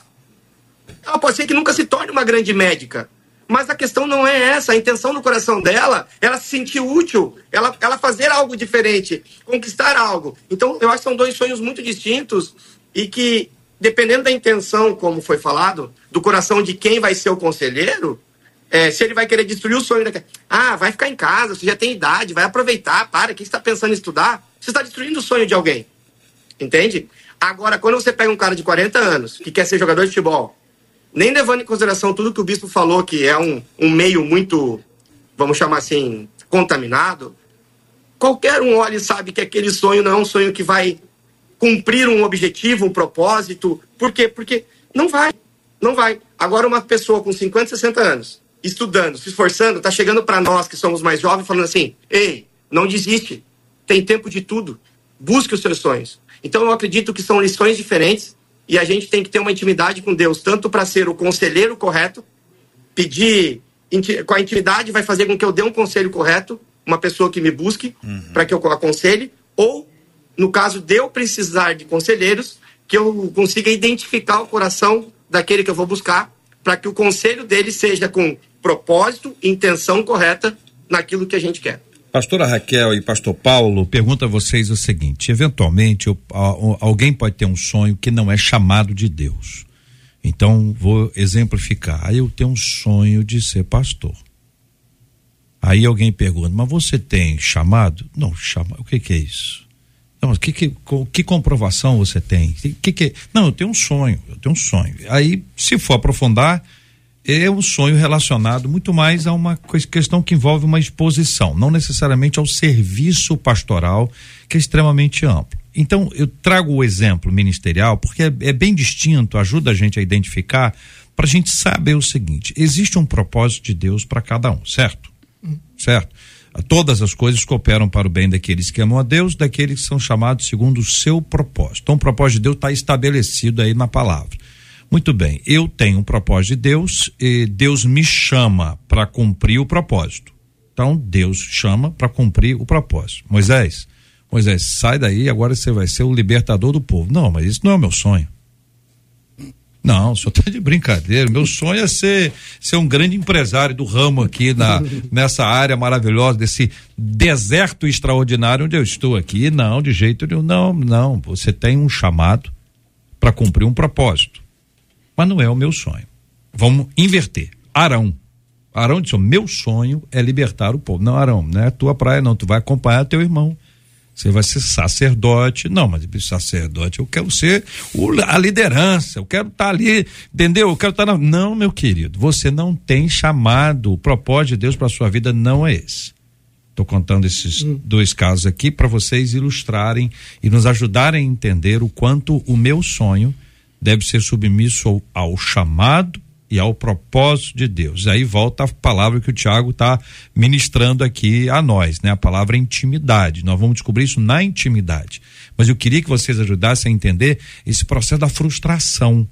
Ela pode ser que nunca se torne uma grande médica, mas a questão não é essa. A intenção no coração dela, ela se sentir útil, ela, ela fazer algo diferente, conquistar algo. Então, eu acho que são dois sonhos muito distintos e que, dependendo da intenção, como foi falado, do coração de quem vai ser o conselheiro, é, se ele vai querer destruir o sonho daquele. Ah, vai ficar em casa, você já tem idade, vai aproveitar, para, o que você está pensando em estudar? Você está destruindo o sonho de alguém. Entende? Agora, quando você pega um cara de 40 anos que quer ser jogador de futebol, nem levando em consideração tudo que o bispo falou, que é um, um meio muito, vamos chamar assim, contaminado, qualquer um olha e sabe que aquele sonho não é um sonho que vai cumprir um objetivo, um propósito. Por quê? Porque não vai. Não vai. Agora, uma pessoa com 50, 60 anos, estudando, se esforçando, está chegando para nós que somos mais jovens, falando assim: ei, não desiste, tem tempo de tudo, busque os seus sonhos. Então eu acredito que são lições diferentes e a gente tem que ter uma intimidade com Deus, tanto para ser o conselheiro correto, pedir com a intimidade vai fazer com que eu dê um conselho correto, uma pessoa que me busque uhum. para que eu aconselhe, ou no caso de eu precisar de conselheiros, que eu consiga identificar o coração daquele que eu vou buscar, para que o conselho dele seja com propósito, intenção correta naquilo que a gente quer. Pastora Raquel e Pastor Paulo, pergunta a vocês o seguinte: eventualmente alguém pode ter um sonho que não é chamado de Deus. Então vou exemplificar. Eu tenho um sonho de ser pastor. Aí alguém pergunta: mas você tem chamado? Não, chama. O que, que é isso? Não, que, que, que comprovação você tem? Que, que, não, eu tenho um sonho. Eu tenho um sonho. Aí, se for aprofundar, é um sonho relacionado muito mais a uma questão que envolve uma exposição, não necessariamente ao serviço pastoral, que é extremamente amplo. Então, eu trago o exemplo ministerial porque é, é bem distinto, ajuda a gente a identificar, para a gente saber o seguinte: existe um propósito de Deus para cada um, certo? Hum. Certo? Todas as coisas cooperam para o bem daqueles que amam a Deus, daqueles que são chamados segundo o seu propósito. Então, o propósito de Deus está estabelecido aí na palavra. Muito bem, eu tenho um propósito de Deus e Deus me chama para cumprir o propósito. Então Deus chama para cumprir o propósito. Moisés, Moisés, sai daí, agora você vai ser o libertador do povo. Não, mas isso não é o meu sonho. Não, o senhor está de brincadeira. Meu sonho é ser, ser um grande empresário do ramo aqui na, nessa área maravilhosa, desse deserto extraordinário onde eu estou aqui. Não, de jeito nenhum. Não, não. Você tem um chamado para cumprir um propósito mas não é o meu sonho. Vamos inverter. Arão. Arão disse: meu sonho é libertar o povo. Não, Arão, não é tua praia, não. Tu vai acompanhar teu irmão. Você vai ser sacerdote. Não, mas sacerdote, eu quero ser o, a liderança, eu quero estar tá ali, entendeu? Eu quero estar tá na. Não, meu querido, você não tem chamado. O propósito de Deus para sua vida não é esse. Estou contando esses hum. dois casos aqui para vocês ilustrarem e nos ajudarem a entender o quanto o meu sonho deve ser submisso ao, ao chamado e ao propósito de Deus. Aí volta a palavra que o Tiago está ministrando aqui a nós, né? A palavra intimidade. Nós vamos descobrir isso na intimidade. Mas eu queria que vocês ajudassem a entender esse processo da frustração.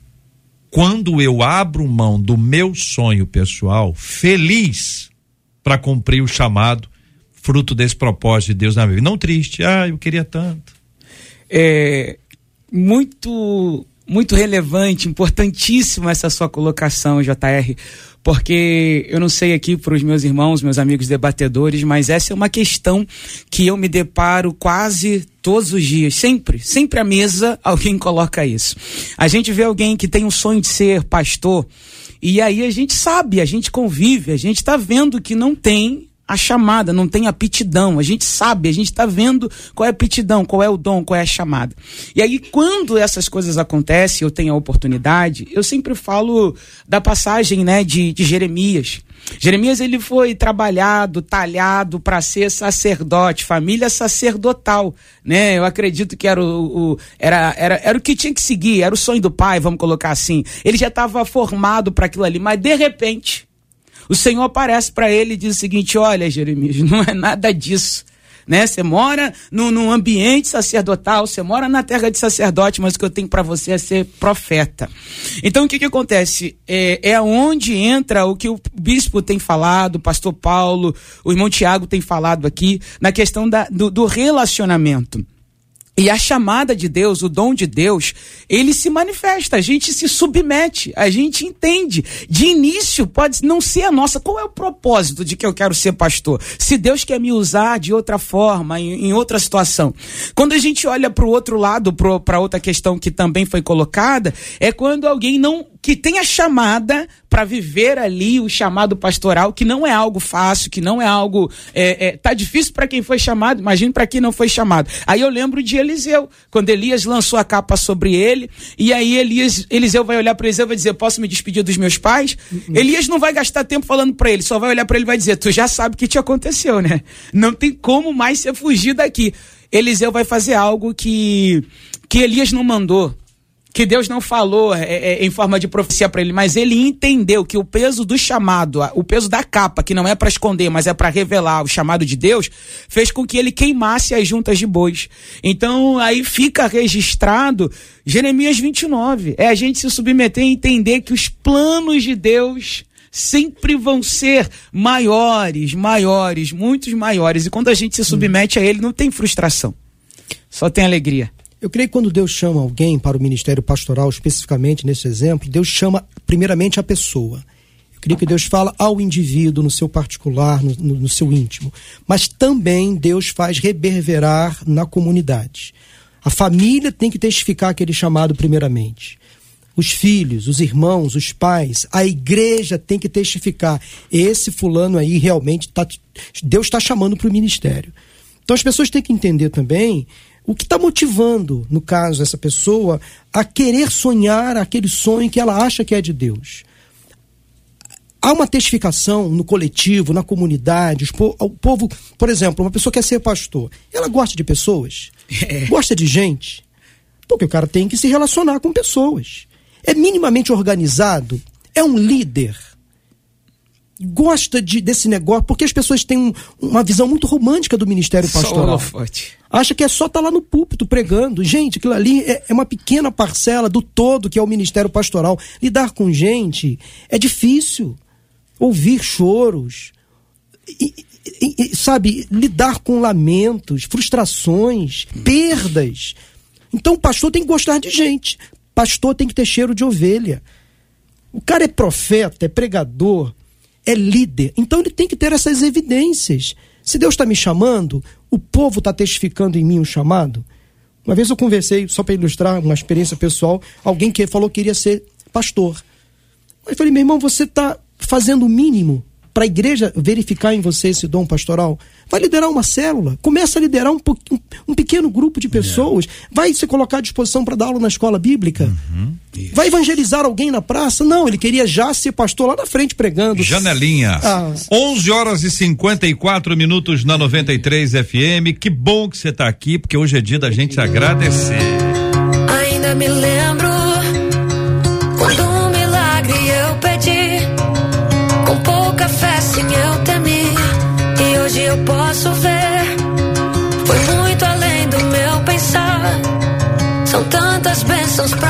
Quando eu abro mão do meu sonho pessoal, feliz para cumprir o chamado, fruto desse propósito de Deus na minha vida. Não triste, ah, eu queria tanto. É muito muito relevante, importantíssima essa sua colocação, JR, porque eu não sei aqui para os meus irmãos, meus amigos debatedores, mas essa é uma questão que eu me deparo quase todos os dias, sempre, sempre à mesa alguém coloca isso. A gente vê alguém que tem um sonho de ser pastor, e aí a gente sabe, a gente convive, a gente está vendo que não tem a chamada, não tem aptidão. A gente sabe, a gente está vendo qual é a aptidão, qual é o dom, qual é a chamada. E aí, quando essas coisas acontecem, eu tenho a oportunidade, eu sempre falo da passagem né, de, de Jeremias. Jeremias ele foi trabalhado, talhado para ser sacerdote, família sacerdotal, né? Eu acredito que era o, o, era, era, era o que tinha que seguir, era o sonho do pai, vamos colocar assim. Ele já estava formado para aquilo ali, mas de repente o Senhor aparece para ele e diz o seguinte: Olha, Jeremias, não é nada disso né? Você mora num, num, ambiente sacerdotal, você mora na terra de sacerdote, mas o que eu tenho para você é ser profeta. Então o que que acontece? É, é onde entra o que o bispo tem falado, o pastor Paulo, o irmão Tiago tem falado aqui, na questão da, do, do relacionamento. E a chamada de Deus, o dom de Deus, ele se manifesta, a gente se submete, a gente entende. De início, pode não ser a nossa. Qual é o propósito de que eu quero ser pastor? Se Deus quer me usar de outra forma, em, em outra situação. Quando a gente olha para o outro lado, para outra questão que também foi colocada, é quando alguém não que tem a chamada para viver ali o chamado pastoral, que não é algo fácil, que não é algo. É, é, tá difícil para quem foi chamado, imagine para quem não foi chamado. Aí eu lembro de Eliseu, quando Elias lançou a capa sobre ele, e aí Elias, Eliseu vai olhar para Eliseu e vai dizer: Posso me despedir dos meus pais? Uhum. Elias não vai gastar tempo falando para ele, só vai olhar para ele e vai dizer: Tu já sabe o que te aconteceu, né? Não tem como mais você fugir daqui. Eliseu vai fazer algo que, que Elias não mandou que Deus não falou é, é, em forma de profecia para ele, mas ele entendeu que o peso do chamado, o peso da capa, que não é para esconder, mas é para revelar o chamado de Deus, fez com que ele queimasse as juntas de bois. Então aí fica registrado Jeremias 29. É a gente se submeter e entender que os planos de Deus sempre vão ser maiores, maiores, muitos maiores. E quando a gente se submete a ele, não tem frustração. Só tem alegria. Eu creio que quando Deus chama alguém para o ministério pastoral, especificamente nesse exemplo, Deus chama primeiramente a pessoa. Eu creio que Deus fala ao indivíduo, no seu particular, no, no, no seu íntimo. Mas também Deus faz reverberar na comunidade. A família tem que testificar aquele chamado primeiramente. Os filhos, os irmãos, os pais, a igreja tem que testificar. Esse fulano aí realmente tá, Deus está chamando para o ministério. Então as pessoas têm que entender também o que está motivando, no caso, essa pessoa a querer sonhar aquele sonho que ela acha que é de Deus? Há uma testificação no coletivo, na comunidade, o povo, por exemplo, uma pessoa quer ser pastor, ela gosta de pessoas, é. gosta de gente, porque o cara tem que se relacionar com pessoas. É minimamente organizado, é um líder gosta de, desse negócio, porque as pessoas têm um, uma visão muito romântica do ministério pastoral. Acha que é só estar tá lá no púlpito pregando. Gente, aquilo ali é, é, uma pequena parcela do todo que é o ministério pastoral. Lidar com gente é difícil. Ouvir choros. E, e, e, sabe, lidar com lamentos, frustrações, perdas. Então o pastor tem que gostar de gente. Pastor tem que ter cheiro de ovelha. O cara é profeta, é pregador, é líder. Então ele tem que ter essas evidências. Se Deus está me chamando, o povo está testificando em mim o chamado. Uma vez eu conversei, só para ilustrar uma experiência pessoal, alguém que falou que queria ser pastor. Eu falei, meu irmão, você está fazendo o mínimo para a igreja verificar em você esse dom pastoral? Vai liderar uma célula, começa a liderar um, um pequeno grupo de pessoas, vai se colocar à disposição para dar aula na escola bíblica, uhum, vai evangelizar alguém na praça? Não, ele queria já ser pastor lá na frente pregando. Janelinha, ah. 11 horas e 54 minutos na 93 FM. Que bom que você está aqui, porque hoje é dia da gente agradecer. Ainda me lembro tantas bênçãos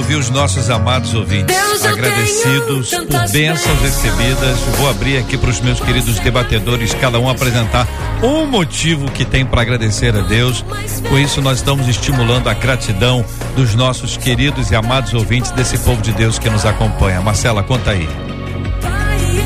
ouvir os nossos amados ouvintes Deus, agradecidos por bênçãos recebidas. Vou abrir aqui para os meus queridos debatedores, cada um apresentar um motivo que tem para agradecer a Deus. Com isso, nós estamos estimulando a gratidão dos nossos queridos e amados ouvintes desse povo de Deus que nos acompanha. Marcela, conta aí.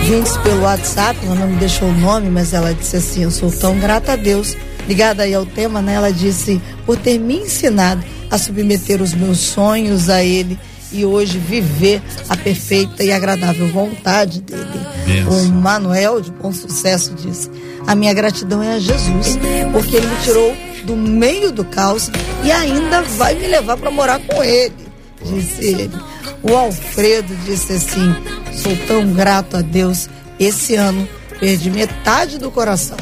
ouvintes pelo WhatsApp, ela não me deixou o nome, mas ela disse assim: Eu sou tão grata a Deus. Ligada aí ao tema, né? Ela disse: Por ter me ensinado a submeter os meus sonhos a Ele e hoje viver a perfeita e agradável vontade dele. O Manuel, de bom sucesso, disse: A minha gratidão é a Jesus, porque ele me tirou do meio do caos e ainda vai me levar para morar com ele, disse ele. O Alfredo disse assim: Sou tão grato a Deus. Esse ano perdi metade do coração.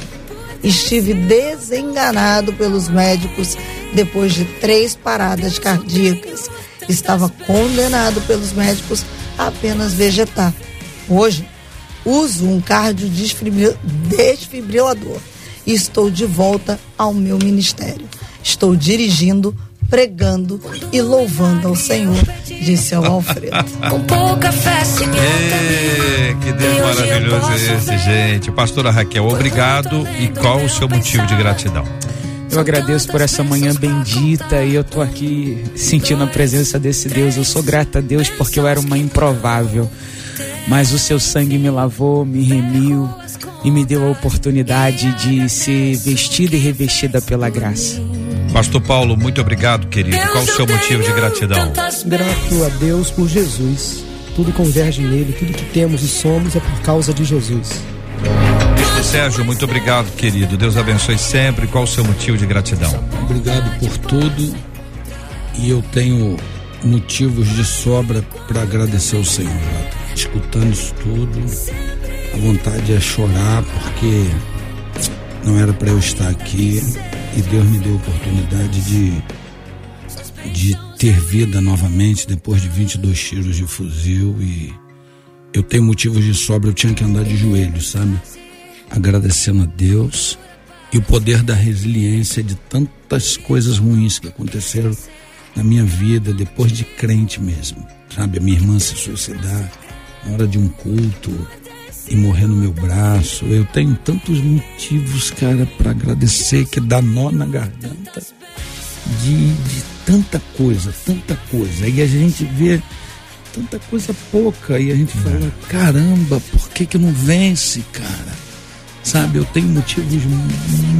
Estive desenganado pelos médicos depois de três paradas cardíacas. Estava condenado pelos médicos a apenas vegetar. Hoje, uso um cardiodesfibrilador e estou de volta ao meu ministério. Estou dirigindo, pregando e louvando ao Senhor, disse ao Alfredo. Com pouca fé, Senhor. Que Deus maravilhoso é esse, gente. Pastora Raquel, obrigado. E qual o seu motivo de gratidão? Eu agradeço por essa manhã bendita e eu tô aqui sentindo a presença desse Deus. Eu sou grata a Deus porque eu era uma improvável. Mas o seu sangue me lavou, me remiu e me deu a oportunidade de ser vestida e revestida pela graça. Pastor Paulo, muito obrigado, querido. Qual o seu motivo de gratidão? Grato a Deus por Jesus. Tudo converge nele, tudo que temos e somos é por causa de Jesus. Bispo Sérgio, muito obrigado, querido. Deus abençoe sempre. Qual o seu motivo de gratidão? Obrigado por tudo e eu tenho motivos de sobra para agradecer ao Senhor. Escutando isso tudo, a vontade é chorar porque não era para eu estar aqui e Deus me deu a oportunidade de de ter vida novamente depois de 22 tiros de fuzil e eu tenho motivos de sobra, eu tinha que andar de joelhos, sabe? Agradecendo a Deus e o poder da resiliência de tantas coisas ruins que aconteceram na minha vida depois de crente mesmo, sabe? A minha irmã se suicidar na hora de um culto e morrer no meu braço. Eu tenho tantos motivos, cara, para agradecer que dá nó na garganta de, de tanta coisa, tanta coisa. E a gente vê tanta coisa pouca e a gente fala, caramba, por que que não vence, cara? Sabe, eu tenho motivos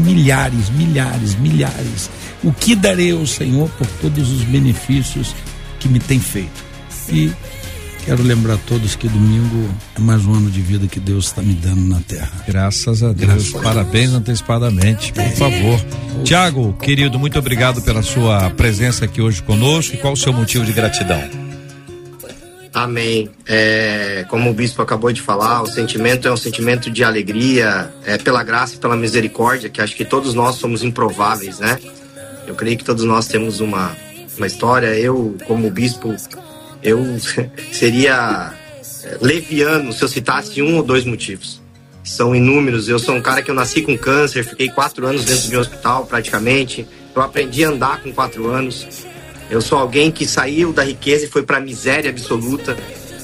milhares, milhares, milhares. O que darei ao Senhor por todos os benefícios que me tem feito? E quero lembrar a todos que domingo é mais um ano de vida que Deus está me dando na terra. Graças a Deus. Graças a Deus. Parabéns antecipadamente, por favor. Tiago, querido, muito obrigado pela sua presença aqui hoje conosco. E qual o seu motivo de gratidão? Amém. É, como o bispo acabou de falar, o sentimento é um sentimento de alegria, é pela graça e pela misericórdia, que acho que todos nós somos improváveis, né? Eu creio que todos nós temos uma, uma história. Eu, como bispo, eu seria é, leviano se eu citasse um ou dois motivos. São inúmeros. Eu sou um cara que eu nasci com câncer, fiquei quatro anos dentro de um hospital praticamente. Eu aprendi a andar com quatro anos. Eu sou alguém que saiu da riqueza e foi para a miséria absoluta.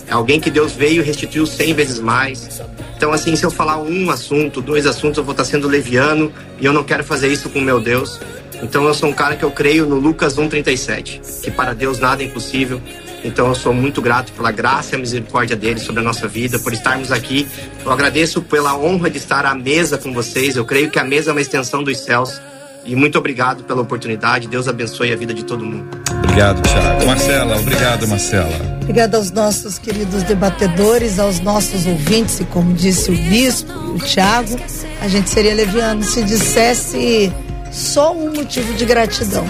É alguém que Deus veio e restituiu cem vezes mais. Então, assim, se eu falar um assunto, dois assuntos, eu vou estar sendo leviano e eu não quero fazer isso com meu Deus. Então, eu sou um cara que eu creio no Lucas 1,37, que para Deus nada é impossível. Então, eu sou muito grato pela graça e a misericórdia dele sobre a nossa vida, por estarmos aqui. Eu agradeço pela honra de estar à mesa com vocês. Eu creio que a mesa é uma extensão dos céus. E muito obrigado pela oportunidade. Deus abençoe a vida de todo mundo. Obrigado, Tiago. Marcela, obrigado, Marcela. Obrigada aos nossos queridos debatedores, aos nossos ouvintes, e como disse o bispo o Tiago, a gente seria leviano se dissesse só um motivo de gratidão.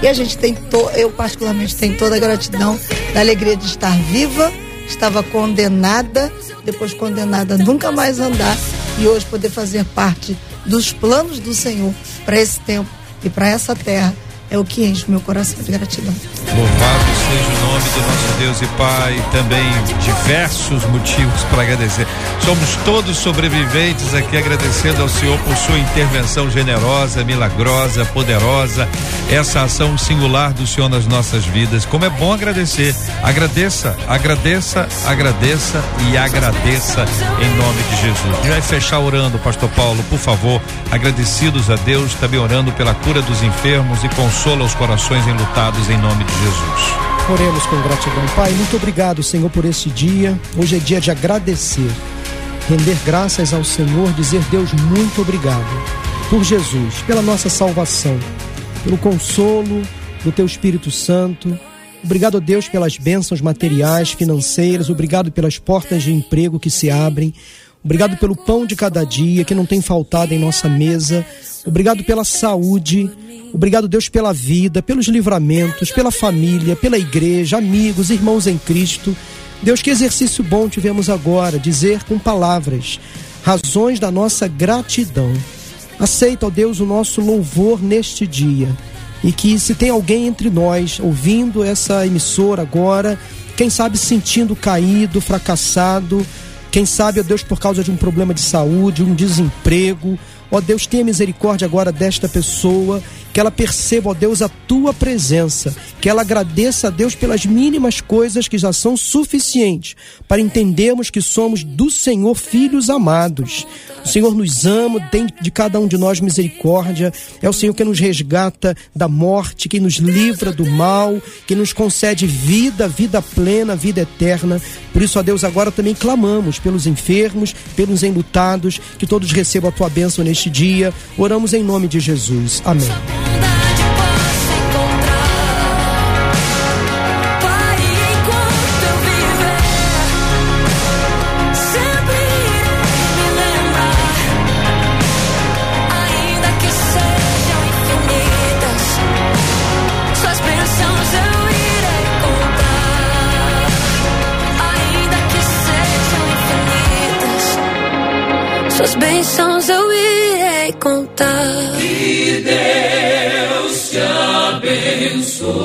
E a gente tem, to, eu particularmente tenho toda a gratidão da alegria de estar viva, estava condenada, depois condenada a nunca mais andar e hoje poder fazer parte dos planos do Senhor para esse tempo e para essa terra é o que enche meu coração de gratidão. Louvado seja o nome do nosso Deus e Pai. Também diversos motivos para agradecer. Somos todos sobreviventes aqui, agradecendo ao Senhor por sua intervenção generosa, milagrosa, poderosa. Essa ação singular do Senhor nas nossas vidas. Como é bom agradecer. Agradeça, agradeça, agradeça e agradeça em nome de Jesus. Gente vai fechar orando, Pastor Paulo, por favor. Agradecidos a Deus, também orando pela cura dos enfermos e consola os corações enlutados em nome de Jesus. Oremos com gratidão. Pai, muito obrigado, Senhor, por este dia. Hoje é dia de agradecer. render graças ao Senhor, dizer Deus muito obrigado por Jesus, pela nossa salvação, pelo consolo do teu Espírito Santo. Obrigado, Deus, pelas bênçãos materiais, financeiras. Obrigado pelas portas de emprego que se abrem. Obrigado pelo pão de cada dia que não tem faltado em nossa mesa. Obrigado pela saúde. Obrigado, Deus, pela vida, pelos livramentos, pela família, pela igreja, amigos, irmãos em Cristo. Deus, que exercício bom tivemos agora, dizer com palavras razões da nossa gratidão. Aceita, ó Deus, o nosso louvor neste dia. E que se tem alguém entre nós ouvindo essa emissora agora, quem sabe sentindo caído, fracassado, quem sabe, ó Deus, por causa de um problema de saúde, um desemprego, ó Deus, tenha misericórdia agora desta pessoa que ela perceba, ó Deus, a tua presença, que ela agradeça a Deus pelas mínimas coisas que já são suficientes para entendermos que somos do Senhor filhos amados. O Senhor nos ama, tem de cada um de nós misericórdia. É o Senhor que nos resgata da morte, que nos livra do mal, que nos concede vida, vida plena, vida eterna. Por isso, a Deus, agora também clamamos pelos enfermos, pelos enlutados, que todos recebam a tua bênção neste dia. Oramos em nome de Jesus. Amém. suas bênçãos eu irei contar. Que. Deus te abençoe.